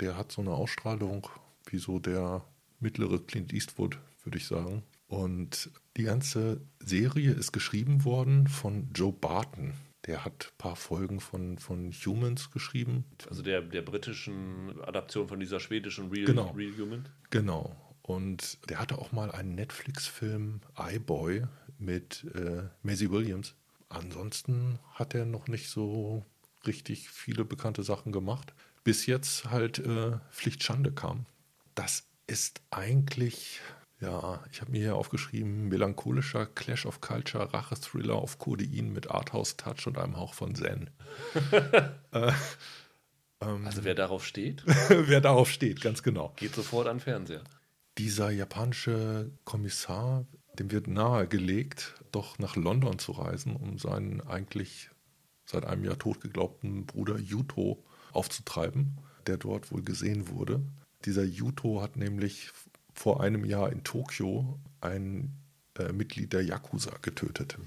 Der hat so eine Ausstrahlung wie so der mittlere Clint Eastwood, würde ich sagen. Und die ganze Serie ist geschrieben worden von Joe Barton. Der hat ein paar Folgen von, von Humans geschrieben. Also der, der britischen Adaption von dieser schwedischen Real, Genau. Real Human. Genau. Und der hatte auch mal einen Netflix-Film iBoy mit äh, Maisie Williams. Ansonsten hat er noch nicht so richtig viele bekannte Sachen gemacht. Bis jetzt halt äh, Pflicht Schande kam. Das ist eigentlich, ja, ich habe mir hier aufgeschrieben, melancholischer Clash of Culture, Rache-Thriller auf Codein mit Arthouse-Touch und einem Hauch von Zen. Also wer darauf steht, Wer darauf steht, ganz genau. geht sofort an Fernseher. Dieser japanische Kommissar, dem wird nahegelegt, doch nach London zu reisen, um seinen eigentlich seit einem Jahr tot geglaubten Bruder Yuto aufzutreiben, der dort wohl gesehen wurde. Dieser Yuto hat nämlich vor einem Jahr in Tokio ein äh, Mitglied der Yakuza getötet.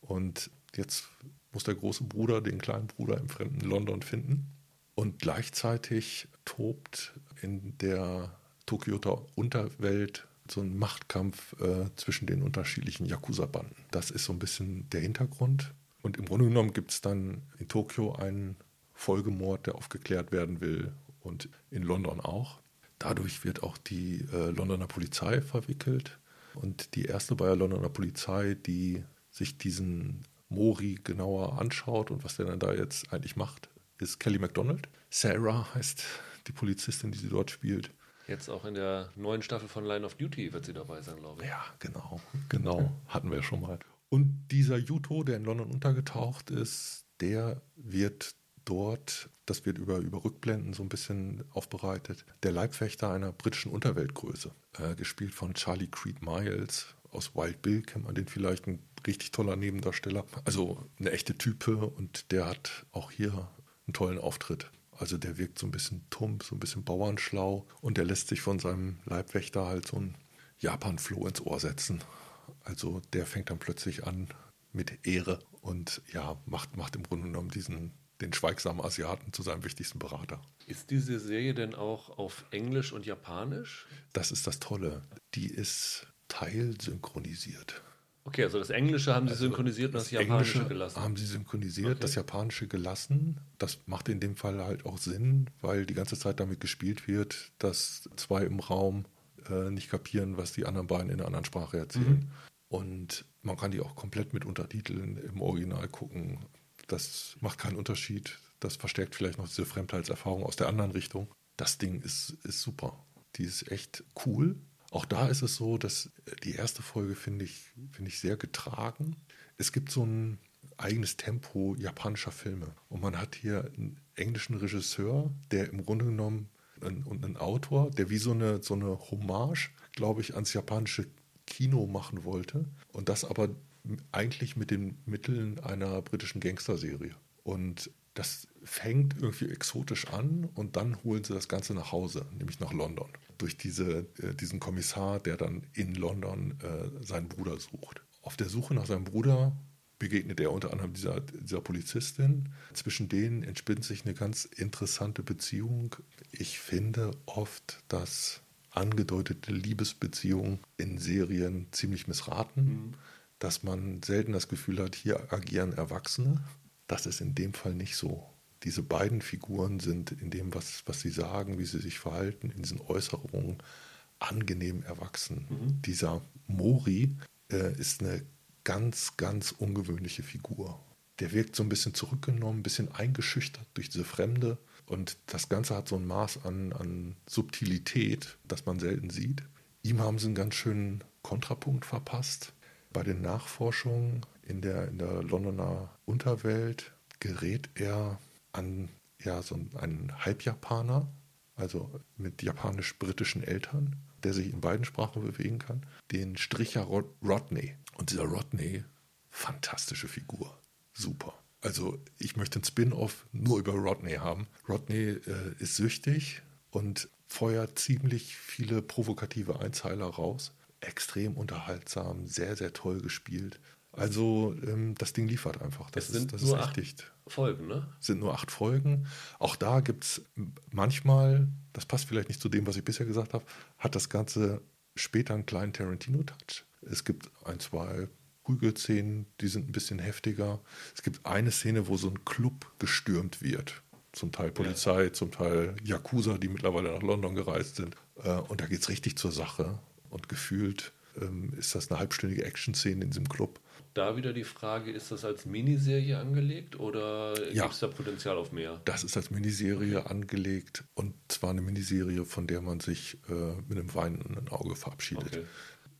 Und jetzt muss der große Bruder den kleinen Bruder im fremden London finden. Und gleichzeitig tobt in der Tokioter Unterwelt so ein Machtkampf äh, zwischen den unterschiedlichen Yakuza-Banden. Das ist so ein bisschen der Hintergrund. Und im Grunde genommen gibt es dann in Tokio einen Folgemord, der aufgeklärt werden will und in London auch. Dadurch wird auch die äh, Londoner Polizei verwickelt. Und die erste bei der Londoner Polizei, die sich diesen Mori genauer anschaut und was der dann da jetzt eigentlich macht, ist Kelly MacDonald. Sarah heißt die Polizistin, die sie dort spielt. Jetzt auch in der neuen Staffel von Line of Duty wird sie dabei sein, glaube ich. Ja, genau, genau, hatten wir schon mal. Und dieser Yuto, der in London untergetaucht ist, der wird dort, das wird über, über Rückblenden so ein bisschen aufbereitet, der Leibwächter einer britischen Unterweltgröße, äh, gespielt von Charlie Creed Miles. Aus Wild Bill kennt man den vielleicht, ein richtig toller Nebendarsteller. Also eine echte Type und der hat auch hier einen tollen Auftritt. Also der wirkt so ein bisschen tump, so ein bisschen bauernschlau und der lässt sich von seinem Leibwächter halt so ein Japan-Floh ins Ohr setzen. Also der fängt dann plötzlich an mit Ehre und ja, macht, macht im Grunde genommen diesen, den schweigsamen Asiaten zu seinem wichtigsten Berater. Ist diese Serie denn auch auf Englisch und Japanisch? Das ist das Tolle. Die ist teilsynchronisiert. Okay, also das Englische haben sie synchronisiert und das, Japanische Englische gelassen. haben sie synchronisiert, Okay. das Japanische gelassen. Das macht in dem Fall halt auch Sinn, weil die ganze Zeit damit gespielt wird, dass zwei im Raum äh, nicht kapieren, was die anderen beiden in einer anderen Sprache erzählen. Und man kann die auch komplett mit Untertiteln im Original gucken. Das macht keinen Unterschied. Das verstärkt vielleicht noch diese Fremdheitserfahrung aus der anderen Richtung. Das Ding ist, ist super. Die ist echt cool. Auch da ist es so, dass die erste Folge finde ich, finde ich sehr getragen. Es gibt so ein eigenes Tempo japanischer Filme. Und man hat hier einen englischen Regisseur, der im Grunde genommen und, und einen Autor, der wie so eine, so eine Hommage, glaube ich, ans japanische Kino machen wollte und das aber eigentlich mit den Mitteln einer britischen Gangsterserie. Und das fängt irgendwie exotisch an und dann holen sie das Ganze nach Hause, nämlich nach London. Durch diese, äh, diesen Kommissar, der dann in London äh, seinen Bruder sucht. Auf der Suche nach seinem Bruder begegnet er unter anderem dieser, dieser Polizistin. Zwischen denen entspinnt sich eine ganz interessante Beziehung. Ich finde oft, dass angedeutete Liebesbeziehungen in Serien ziemlich missraten, mhm. Dass man selten das Gefühl hat, hier agieren Erwachsene. Das ist in dem Fall nicht so. Diese beiden Figuren sind in dem, was, was sie sagen, wie sie sich verhalten, in diesen Äußerungen angenehm erwachsen. Mhm. Dieser Mori äh, ist eine ganz, ganz ungewöhnliche Figur. Der wirkt so ein bisschen zurückgenommen, ein bisschen eingeschüchtert durch diese Fremde. Und das Ganze hat so ein Maß an, an Subtilität, das man selten sieht. Ihm haben sie einen ganz schönen Kontrapunkt verpasst. Bei den Nachforschungen in der, in der Londoner Unterwelt gerät er an ja, so einen Halbjapaner, also mit japanisch-britischen Eltern, der sich in beiden Sprachen bewegen kann, den Stricher Rodney. Und dieser Rodney, fantastische Figur. Super. Also ich möchte ein Spin-off nur über Rodney haben. Rodney äh, ist süchtig und feuert ziemlich viele provokative Einzeiler raus. Extrem unterhaltsam, sehr, sehr toll gespielt. Also ähm, das Ding liefert einfach. Das es sind ist, das nur ist acht dicht. Folgen, ne? Es sind nur acht Folgen. Auch da gibt es manchmal, das passt vielleicht nicht zu dem, was ich bisher gesagt habe, hat das Ganze später einen kleinen Tarantino-Touch. Es gibt ein, zwei Prügelszenen, die sind ein bisschen heftiger. Es gibt eine Szene, wo so ein Club gestürmt wird. Zum Teil Polizei, ja. zum Teil Yakuza, die mittlerweile nach London gereist sind. Äh, und da geht es richtig zur Sache. Und gefühlt ähm, ist das eine halbstündige Action-Szene in diesem Club. Da wieder die Frage, ist das als Miniserie angelegt oder ja, gibt es da Potenzial auf mehr? Das ist als Miniserie angelegt und zwar eine Miniserie, von der man sich äh, mit einem weinenden Auge verabschiedet. Okay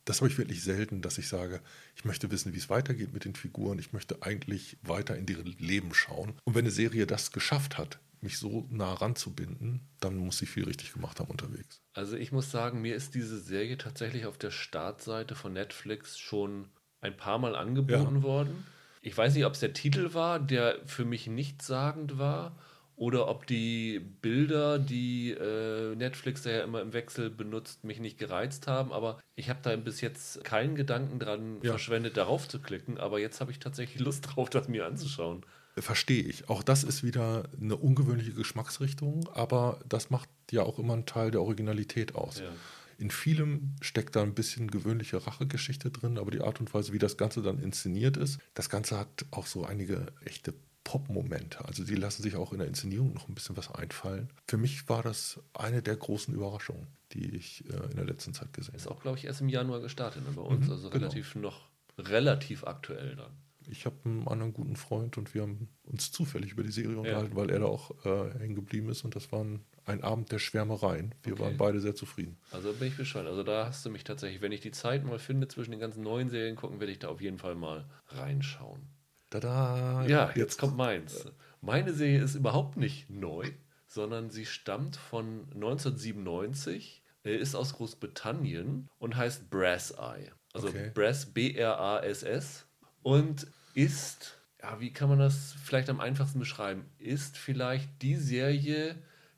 das habe ich wirklich selten, dass ich sage, ich möchte wissen, wie es weitergeht mit den Figuren. Ich möchte eigentlich weiter in deren Leben schauen. Und wenn eine Serie das geschafft hat, mich so nah ranzubinden, dann muss sie viel richtig gemacht haben unterwegs. Also ich muss sagen, mir ist diese Serie tatsächlich auf der Startseite von Netflix schon ein paar Mal angeboten ja. worden. Ich weiß nicht, ob es der Titel war, der für mich nichtssagend war oder ob die Bilder, die äh, Netflix ja immer im Wechsel benutzt, mich nicht gereizt haben. Aber ich habe da bis jetzt keinen Gedanken dran ja. verschwendet, darauf zu klicken. Aber jetzt habe ich tatsächlich Lust drauf, das mir anzuschauen. Verstehe ich. Auch das ist wieder eine ungewöhnliche Geschmacksrichtung, aber das macht ja auch immer einen Teil der Originalität aus. Ja. In vielem steckt da ein bisschen gewöhnliche Rachegeschichte drin, aber die Art und Weise, wie das Ganze dann inszeniert ist, das Ganze hat auch so einige echte Pop-Momente. Also die lassen sich auch in der Inszenierung noch ein bisschen was einfallen. Für mich war das eine der großen Überraschungen, die ich äh, in der letzten Zeit gesehen habe. Ist auch, glaube ich, erst im Januar gestartet ne, bei uns. Mhm, also genau. relativ noch relativ aktuell dann. Ich habe einen anderen guten Freund und wir haben uns zufällig über die Serie unterhalten, ja. weil er da auch äh, hängen geblieben ist und das war ein, ein Abend der Schwärmereien. Wir okay. waren beide sehr zufrieden. Also bin ich gespannt. Also da hast du mich tatsächlich, wenn ich die Zeit mal finde zwischen den ganzen neuen Serien gucken, werde ich da auf jeden Fall mal reinschauen. Tada! Ja, jetzt, jetzt kommt meins. Meine Serie ist überhaupt nicht neu, sondern sie stammt von 1997, ist aus Großbritannien und heißt Brass Eye. Also okay. Brass, B-R-A-S-S. Und ist, ja, wie kann man das vielleicht am einfachsten beschreiben? Ist vielleicht die Serie,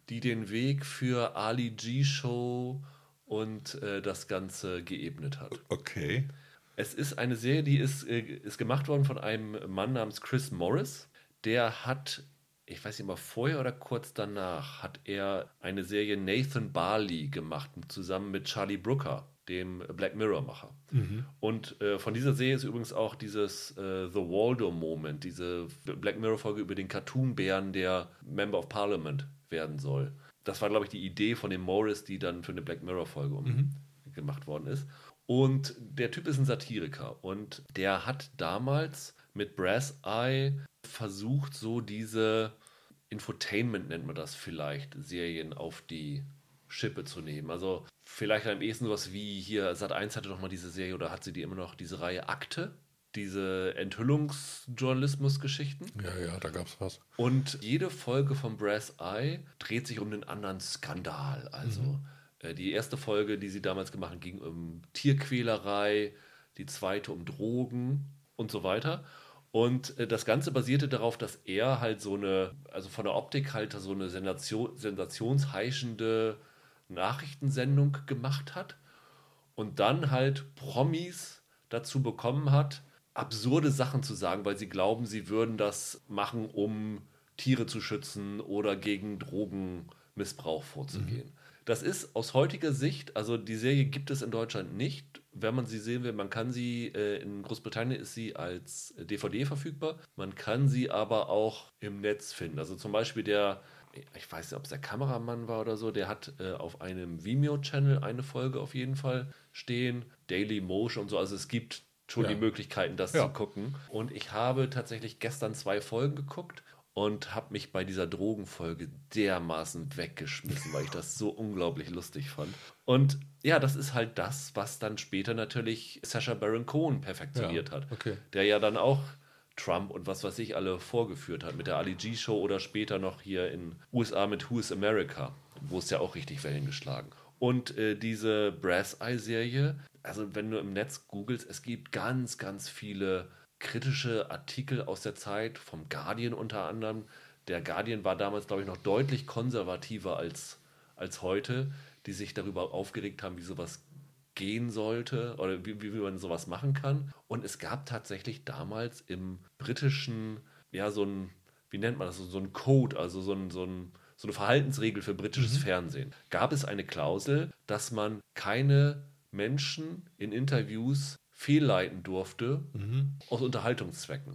die den Weg für Ali G Show und äh, das Ganze geebnet hat. Okay. Es ist eine Serie, die ist, äh, ist gemacht worden von einem Mann namens Chris Morris. Der hat, ich weiß nicht mal vorher oder kurz danach, hat er eine Serie Nathan Barley gemacht, zusammen mit Charlie Brooker, dem Black Mirror-Macher. Mhm. Und äh, von dieser Serie ist übrigens auch dieses äh, The Waldo-Moment, diese Black Mirror-Folge über den Cartoon-Bären, der Member of Parliament werden soll. Das war, glaube ich, die Idee von dem Morris, die dann für eine Black Mirror-Folge mhm. gemacht worden ist. Und der Typ ist ein Satiriker und der hat damals mit Brass Eye versucht, so diese Infotainment nennt man das vielleicht, Serien auf die Schippe zu nehmen. Also vielleicht am ehesten sowas wie hier, Sat1 hatte doch mal diese Serie oder hat sie die immer noch, diese Reihe Akte. diese Enthüllungsjournalismus-Geschichten. Ja, ja, da gab es was. Und jede Folge von Brass Eye dreht sich um einen anderen Skandal. Also Mhm. äh, die erste Folge, die sie damals gemacht haben, ging um Tierquälerei, die zweite um Drogen und so weiter. Und äh, das Ganze basierte darauf, dass er halt so eine, also von der Optik halt so eine Sensation, sensationsheischende Nachrichtensendung gemacht hat und dann halt Promis dazu bekommen hat, absurde Sachen zu sagen, weil sie glauben, sie würden das machen, um Tiere zu schützen oder gegen Drogenmissbrauch vorzugehen. Das ist aus heutiger Sicht, also die Serie gibt es in Deutschland nicht. Wenn man sie sehen will, man kann sie, äh, in Großbritannien ist sie als DVD verfügbar, man kann sie aber auch im Netz finden. Also zum Beispiel der, ich weiß nicht, ob es der Kameramann war oder so, der hat äh, auf einem Vimeo-Channel eine Folge auf jeden Fall stehen, Daily Motion und so. Also es gibt schon Ja. die Möglichkeiten, das Ja. zu gucken. Und ich habe tatsächlich gestern zwei Folgen geguckt und habe mich bei dieser Drogenfolge dermaßen weggeschmissen, weil ich das so unglaublich lustig fand. Und ja, das ist halt das, was dann später natürlich Sacha Baron Cohen perfektioniert Ja, hat. okay. Der ja dann auch Trump und was weiß ich alle vorgeführt hat mit der Ali G Show oder später noch hier in USA mit Who is America, wo es ja auch richtig Wellen geschlagen. Und äh, diese Brass Eye Serie, also wenn du im Netz googelst, es gibt ganz, ganz viele kritische Artikel aus der Zeit, vom Guardian unter anderem. Der Guardian war damals, glaube ich, noch deutlich konservativer als, als heute, die sich darüber aufgeregt haben, wie sowas gehen sollte oder wie, wie man sowas machen kann. Und es gab tatsächlich damals im britischen, ja, so ein, wie nennt man das, so ein Code, also so, ein, so, ein, so eine Verhaltensregel für britisches Fernsehen. Gab es eine Klausel, dass man keine Menschen in Interviews fehlleiten durfte aus Unterhaltungszwecken.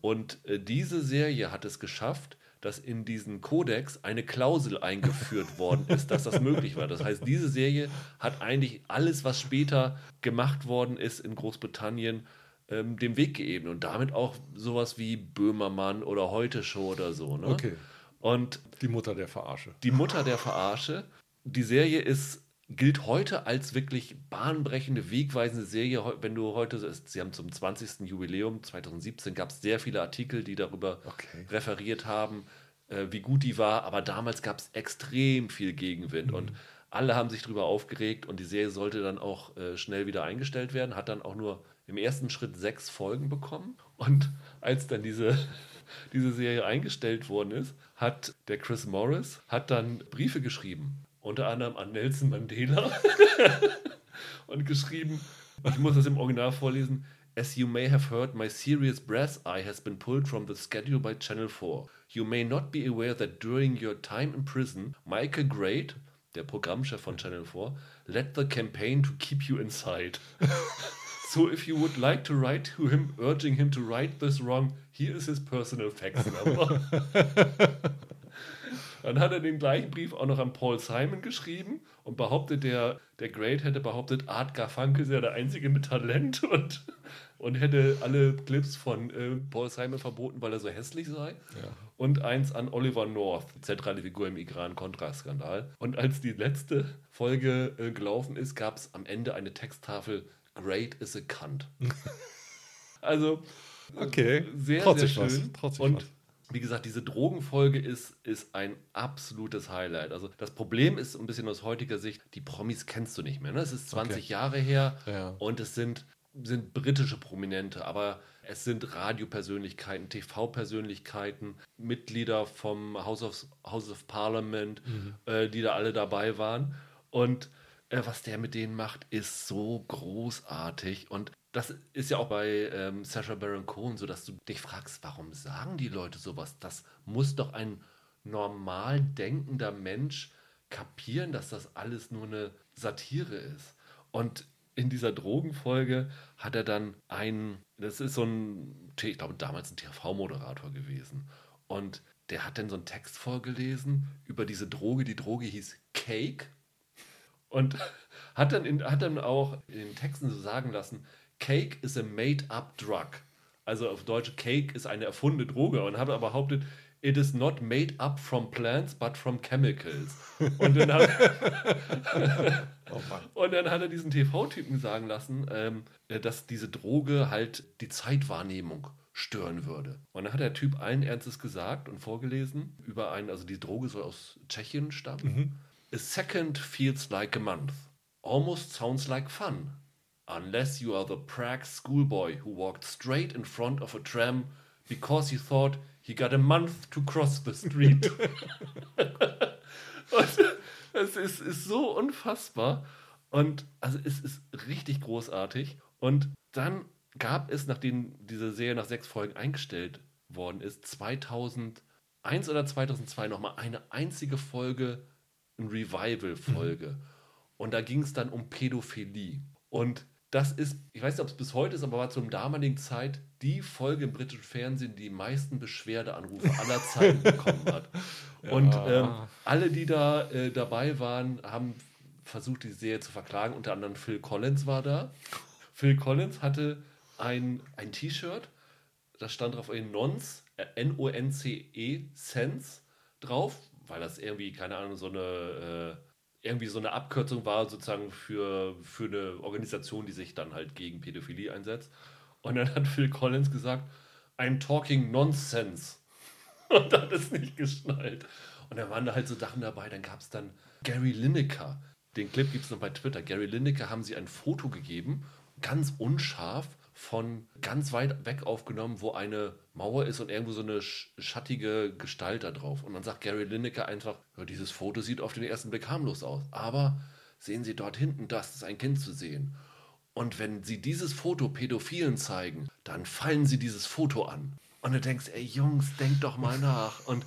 Und äh, diese Serie hat es geschafft, dass in diesen Kodex eine Klausel eingeführt worden ist, dass das möglich war. Das heißt, diese Serie hat eigentlich alles, was später gemacht worden ist in Großbritannien, ähm, dem Weg geebnet. Und damit auch sowas wie Böhmermann oder Heute Show oder so. Ne? Okay. Und Die Mutter der Verarsche. die Mutter der Verarsche. Die Serie ist, gilt heute als wirklich bahnbrechende, wegweisende Serie. Wenn du heute, sie haben zum 20. Jubiläum 2017 gab es sehr viele Artikel, die darüber Okay. referiert haben, äh, wie gut die war. Aber damals gab es extrem viel Gegenwind und alle haben sich darüber aufgeregt und die Serie sollte dann auch äh, schnell wieder eingestellt werden. Hat dann auch nur im ersten Schritt sechs Folgen bekommen. Und als dann diese diese Serie eingestellt worden ist, hat der Chris Morris hat dann Briefe geschrieben, unter anderem an Nelson Mandela und geschrieben, ich muss das im Original vorlesen, As you may have heard, my series Brass Eye has been pulled from the schedule by Channel 4. You may not be aware that during your time in prison, Michael Great, der Programmchef von Channel 4, led the campaign to keep you inside. So if you would like to write to him, urging him to right this wrong, here is his personal fax number. Dann hat er den gleichen Brief auch noch an Paul Simon geschrieben und behauptet, der, der Great hätte behauptet, Art Garfunkel sei der Einzige mit Talent und, und hätte alle Clips von äh, Paul Simon verboten, weil er so hässlich sei. Ja. Und eins an Oliver North, zentrale Figur im Iran-Contra-Skandal. Und als die letzte Folge äh, gelaufen ist, gab es am Ende eine Texttafel, Great is a cunt. also Okay. sehr, Traut sehr sich was. schön. Sich und was. Wie gesagt, diese Drogenfolge ist, ist ein absolutes Highlight. Also das Problem ist ein bisschen aus heutiger Sicht, die Promis kennst du nicht mehr. Ne? Es ist 20 Okay. Jahre her Ja. und es sind, sind britische Prominente, aber es sind Radiopersönlichkeiten, TV-Persönlichkeiten, Mitglieder vom House of, House of Parliament, Mhm. äh, die da alle dabei waren. Und äh, was der mit denen macht, ist so großartig. Und das ist ja auch bei ähm, Sacha Baron Cohen so, dass du dich fragst, warum sagen die Leute sowas? Das muss doch ein normal denkender Mensch kapieren, dass das alles nur eine Satire ist. Und in dieser Drogenfolge hat er dann einen, das ist so ein, ich glaube damals ein TV-Moderator gewesen. Und der hat dann so einen Text vorgelesen über diese Droge. Die Droge hieß Cake. Und hat dann, in, hat dann auch in den Texten so sagen lassen, Cake is a made-up drug. Also auf Deutsch, Cake ist eine erfundene Droge. Und hat aber behauptet, It is not made up from plants, but from chemicals. Und dann hat, oh und dann hat er diesen TV-Typen sagen lassen, ähm, dass diese Droge halt die Zeitwahrnehmung stören würde. Und dann hat der Typ allen Ernstes gesagt und vorgelesen über einen, also die Droge soll aus Tschechien stammen. Mhm. A second feels like a month. Almost sounds like fun. Unless you are the Prague schoolboy who walked straight in front of a tram because he thought he got a month to cross the street. es ist, ist so unfassbar. Und also es ist richtig großartig. Und dann gab es, nachdem diese Serie nach sechs Folgen eingestellt worden ist, 2001 oder 2002 nochmal eine einzige Folge, eine Revival-Folge. Mhm. Und da ging es dann um Pädophilie. Und das ist, ich weiß nicht, ob es bis heute ist, aber war zur damaligen Zeit die Folge im britischen Fernsehen, die die meisten Beschwerdeanrufe aller Zeiten bekommen hat. Ja. Und ähm, alle, die da äh, dabei waren, haben versucht, die Serie zu verklagen. Unter anderem Phil Collins war da. Phil Collins hatte ein, ein T-Shirt, da stand drauf in Nons, äh, N-O-N-C-E, Sense drauf, weil das irgendwie, keine Ahnung, so eine. Äh, irgendwie so eine Abkürzung war sozusagen für, für eine Organisation, die sich dann halt gegen Pädophilie einsetzt. Und dann hat Phil Collins gesagt, I'm talking nonsense. Und hat es nicht geschnallt. Und da waren da halt so Sachen dabei. Dann gab es dann Gary Lineker. Den Clip gibt es noch bei Twitter. Gary Lineker haben sie ein Foto gegeben, ganz unscharf, von ganz weit weg aufgenommen, wo eine Mauer ist und irgendwo so eine schattige Gestalt da drauf. Und dann sagt Gary Lineker einfach, dieses Foto sieht auf den ersten Blick harmlos aus. Aber sehen Sie dort hinten, das ist ein Kind zu sehen. Und wenn Sie dieses Foto Pädophilen zeigen, dann fallen Sie dieses Foto an. Und du denkst, ey Jungs, denkt doch mal nach. Und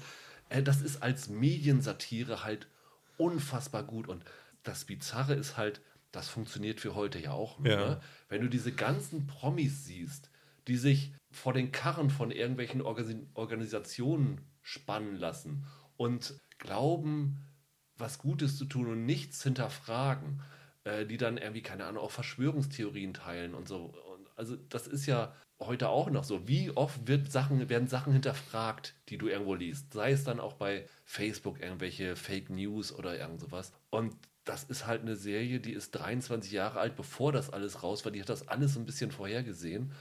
äh, das ist als Mediensatire halt unfassbar gut. Und das Bizarre ist halt, das funktioniert für heute ja auch. Ja. Ne? Wenn du diese ganzen Promis siehst, die sich vor den Karren von irgendwelchen Organ Organisationen spannen lassen und glauben, was Gutes zu tun und nichts hinterfragen, äh, die dann irgendwie, keine Ahnung, auch Verschwörungstheorien teilen und so. Und also das ist ja heute auch noch so. Wie oft wird Sachen, werden Sachen hinterfragt, die du irgendwo liest? Sei es dann auch bei Facebook irgendwelche Fake News oder irgend sowas. Und das ist halt eine Serie, die ist 23 Jahre alt, bevor das alles raus war. Die hat das alles ein bisschen vorhergesehen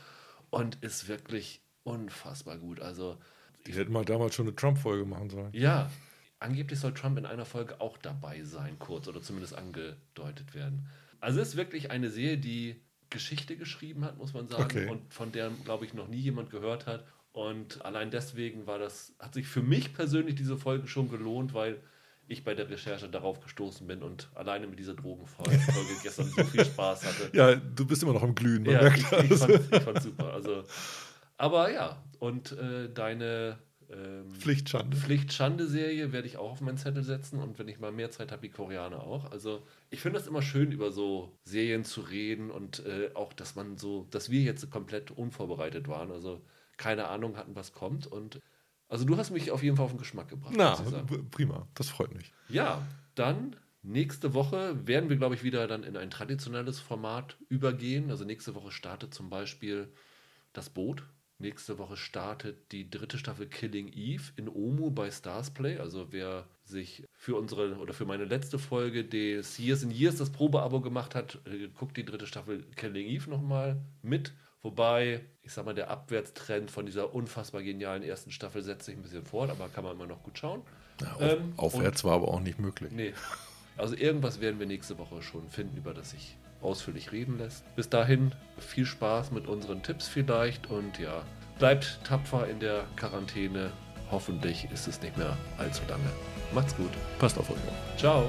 und ist wirklich unfassbar gut. Also die hätten mal damals schon eine Trump-Folge machen sollen. Ja, angeblich soll Trump in einer Folge auch dabei sein, kurz oder zumindest angedeutet werden. Also es ist wirklich eine Serie, die Geschichte geschrieben hat, muss man sagen, okay. und von der, glaube ich, noch nie jemand gehört hat. Und allein deswegen war das, hat sich für mich persönlich diese Folge schon gelohnt, weil ich bei der Recherche darauf gestoßen bin und alleine mit dieser Drogenfolge gestern so viel Spaß hatte. Ja, du bist immer noch im Glühen. Ja, ich, ich, fand, ich fand super. Also, aber ja, und äh, deine ähm, Pflichtschande. Pflichtschande-Serie werde ich auch auf meinen Zettel setzen und wenn ich mal mehr Zeit habe, die Koreaner auch. Also ich finde das immer schön, über so Serien zu reden und äh, auch, dass man so, dass wir jetzt komplett unvorbereitet waren. Also keine Ahnung hatten, was kommt und also du hast mich auf jeden Fall auf den Geschmack gebracht. Na, prima, das freut mich. Ja, dann nächste Woche werden wir, glaube ich, wieder dann in ein traditionelles Format übergehen. Also nächste Woche startet zum Beispiel das Boot. Nächste Woche startet die dritte Staffel Killing Eve in Omu bei Starsplay. Also wer sich für unsere oder für meine letzte Folge des Years in Years das Probeabo gemacht hat, äh, guckt die dritte Staffel Killing Eve nochmal mit. Wobei, ich sag mal, der Abwärtstrend von dieser unfassbar genialen ersten Staffel setzt sich ein bisschen fort, aber kann man immer noch gut schauen. Ja, auf, ähm, aufwärts war aber auch nicht möglich. Nee. Also irgendwas werden wir nächste Woche schon finden, über das sich ausführlich reden lässt. Bis dahin viel Spaß mit unseren Tipps vielleicht und ja, bleibt tapfer in der Quarantäne. Hoffentlich ist es nicht mehr allzu lange. Macht's gut. Passt auf euch. Ciao.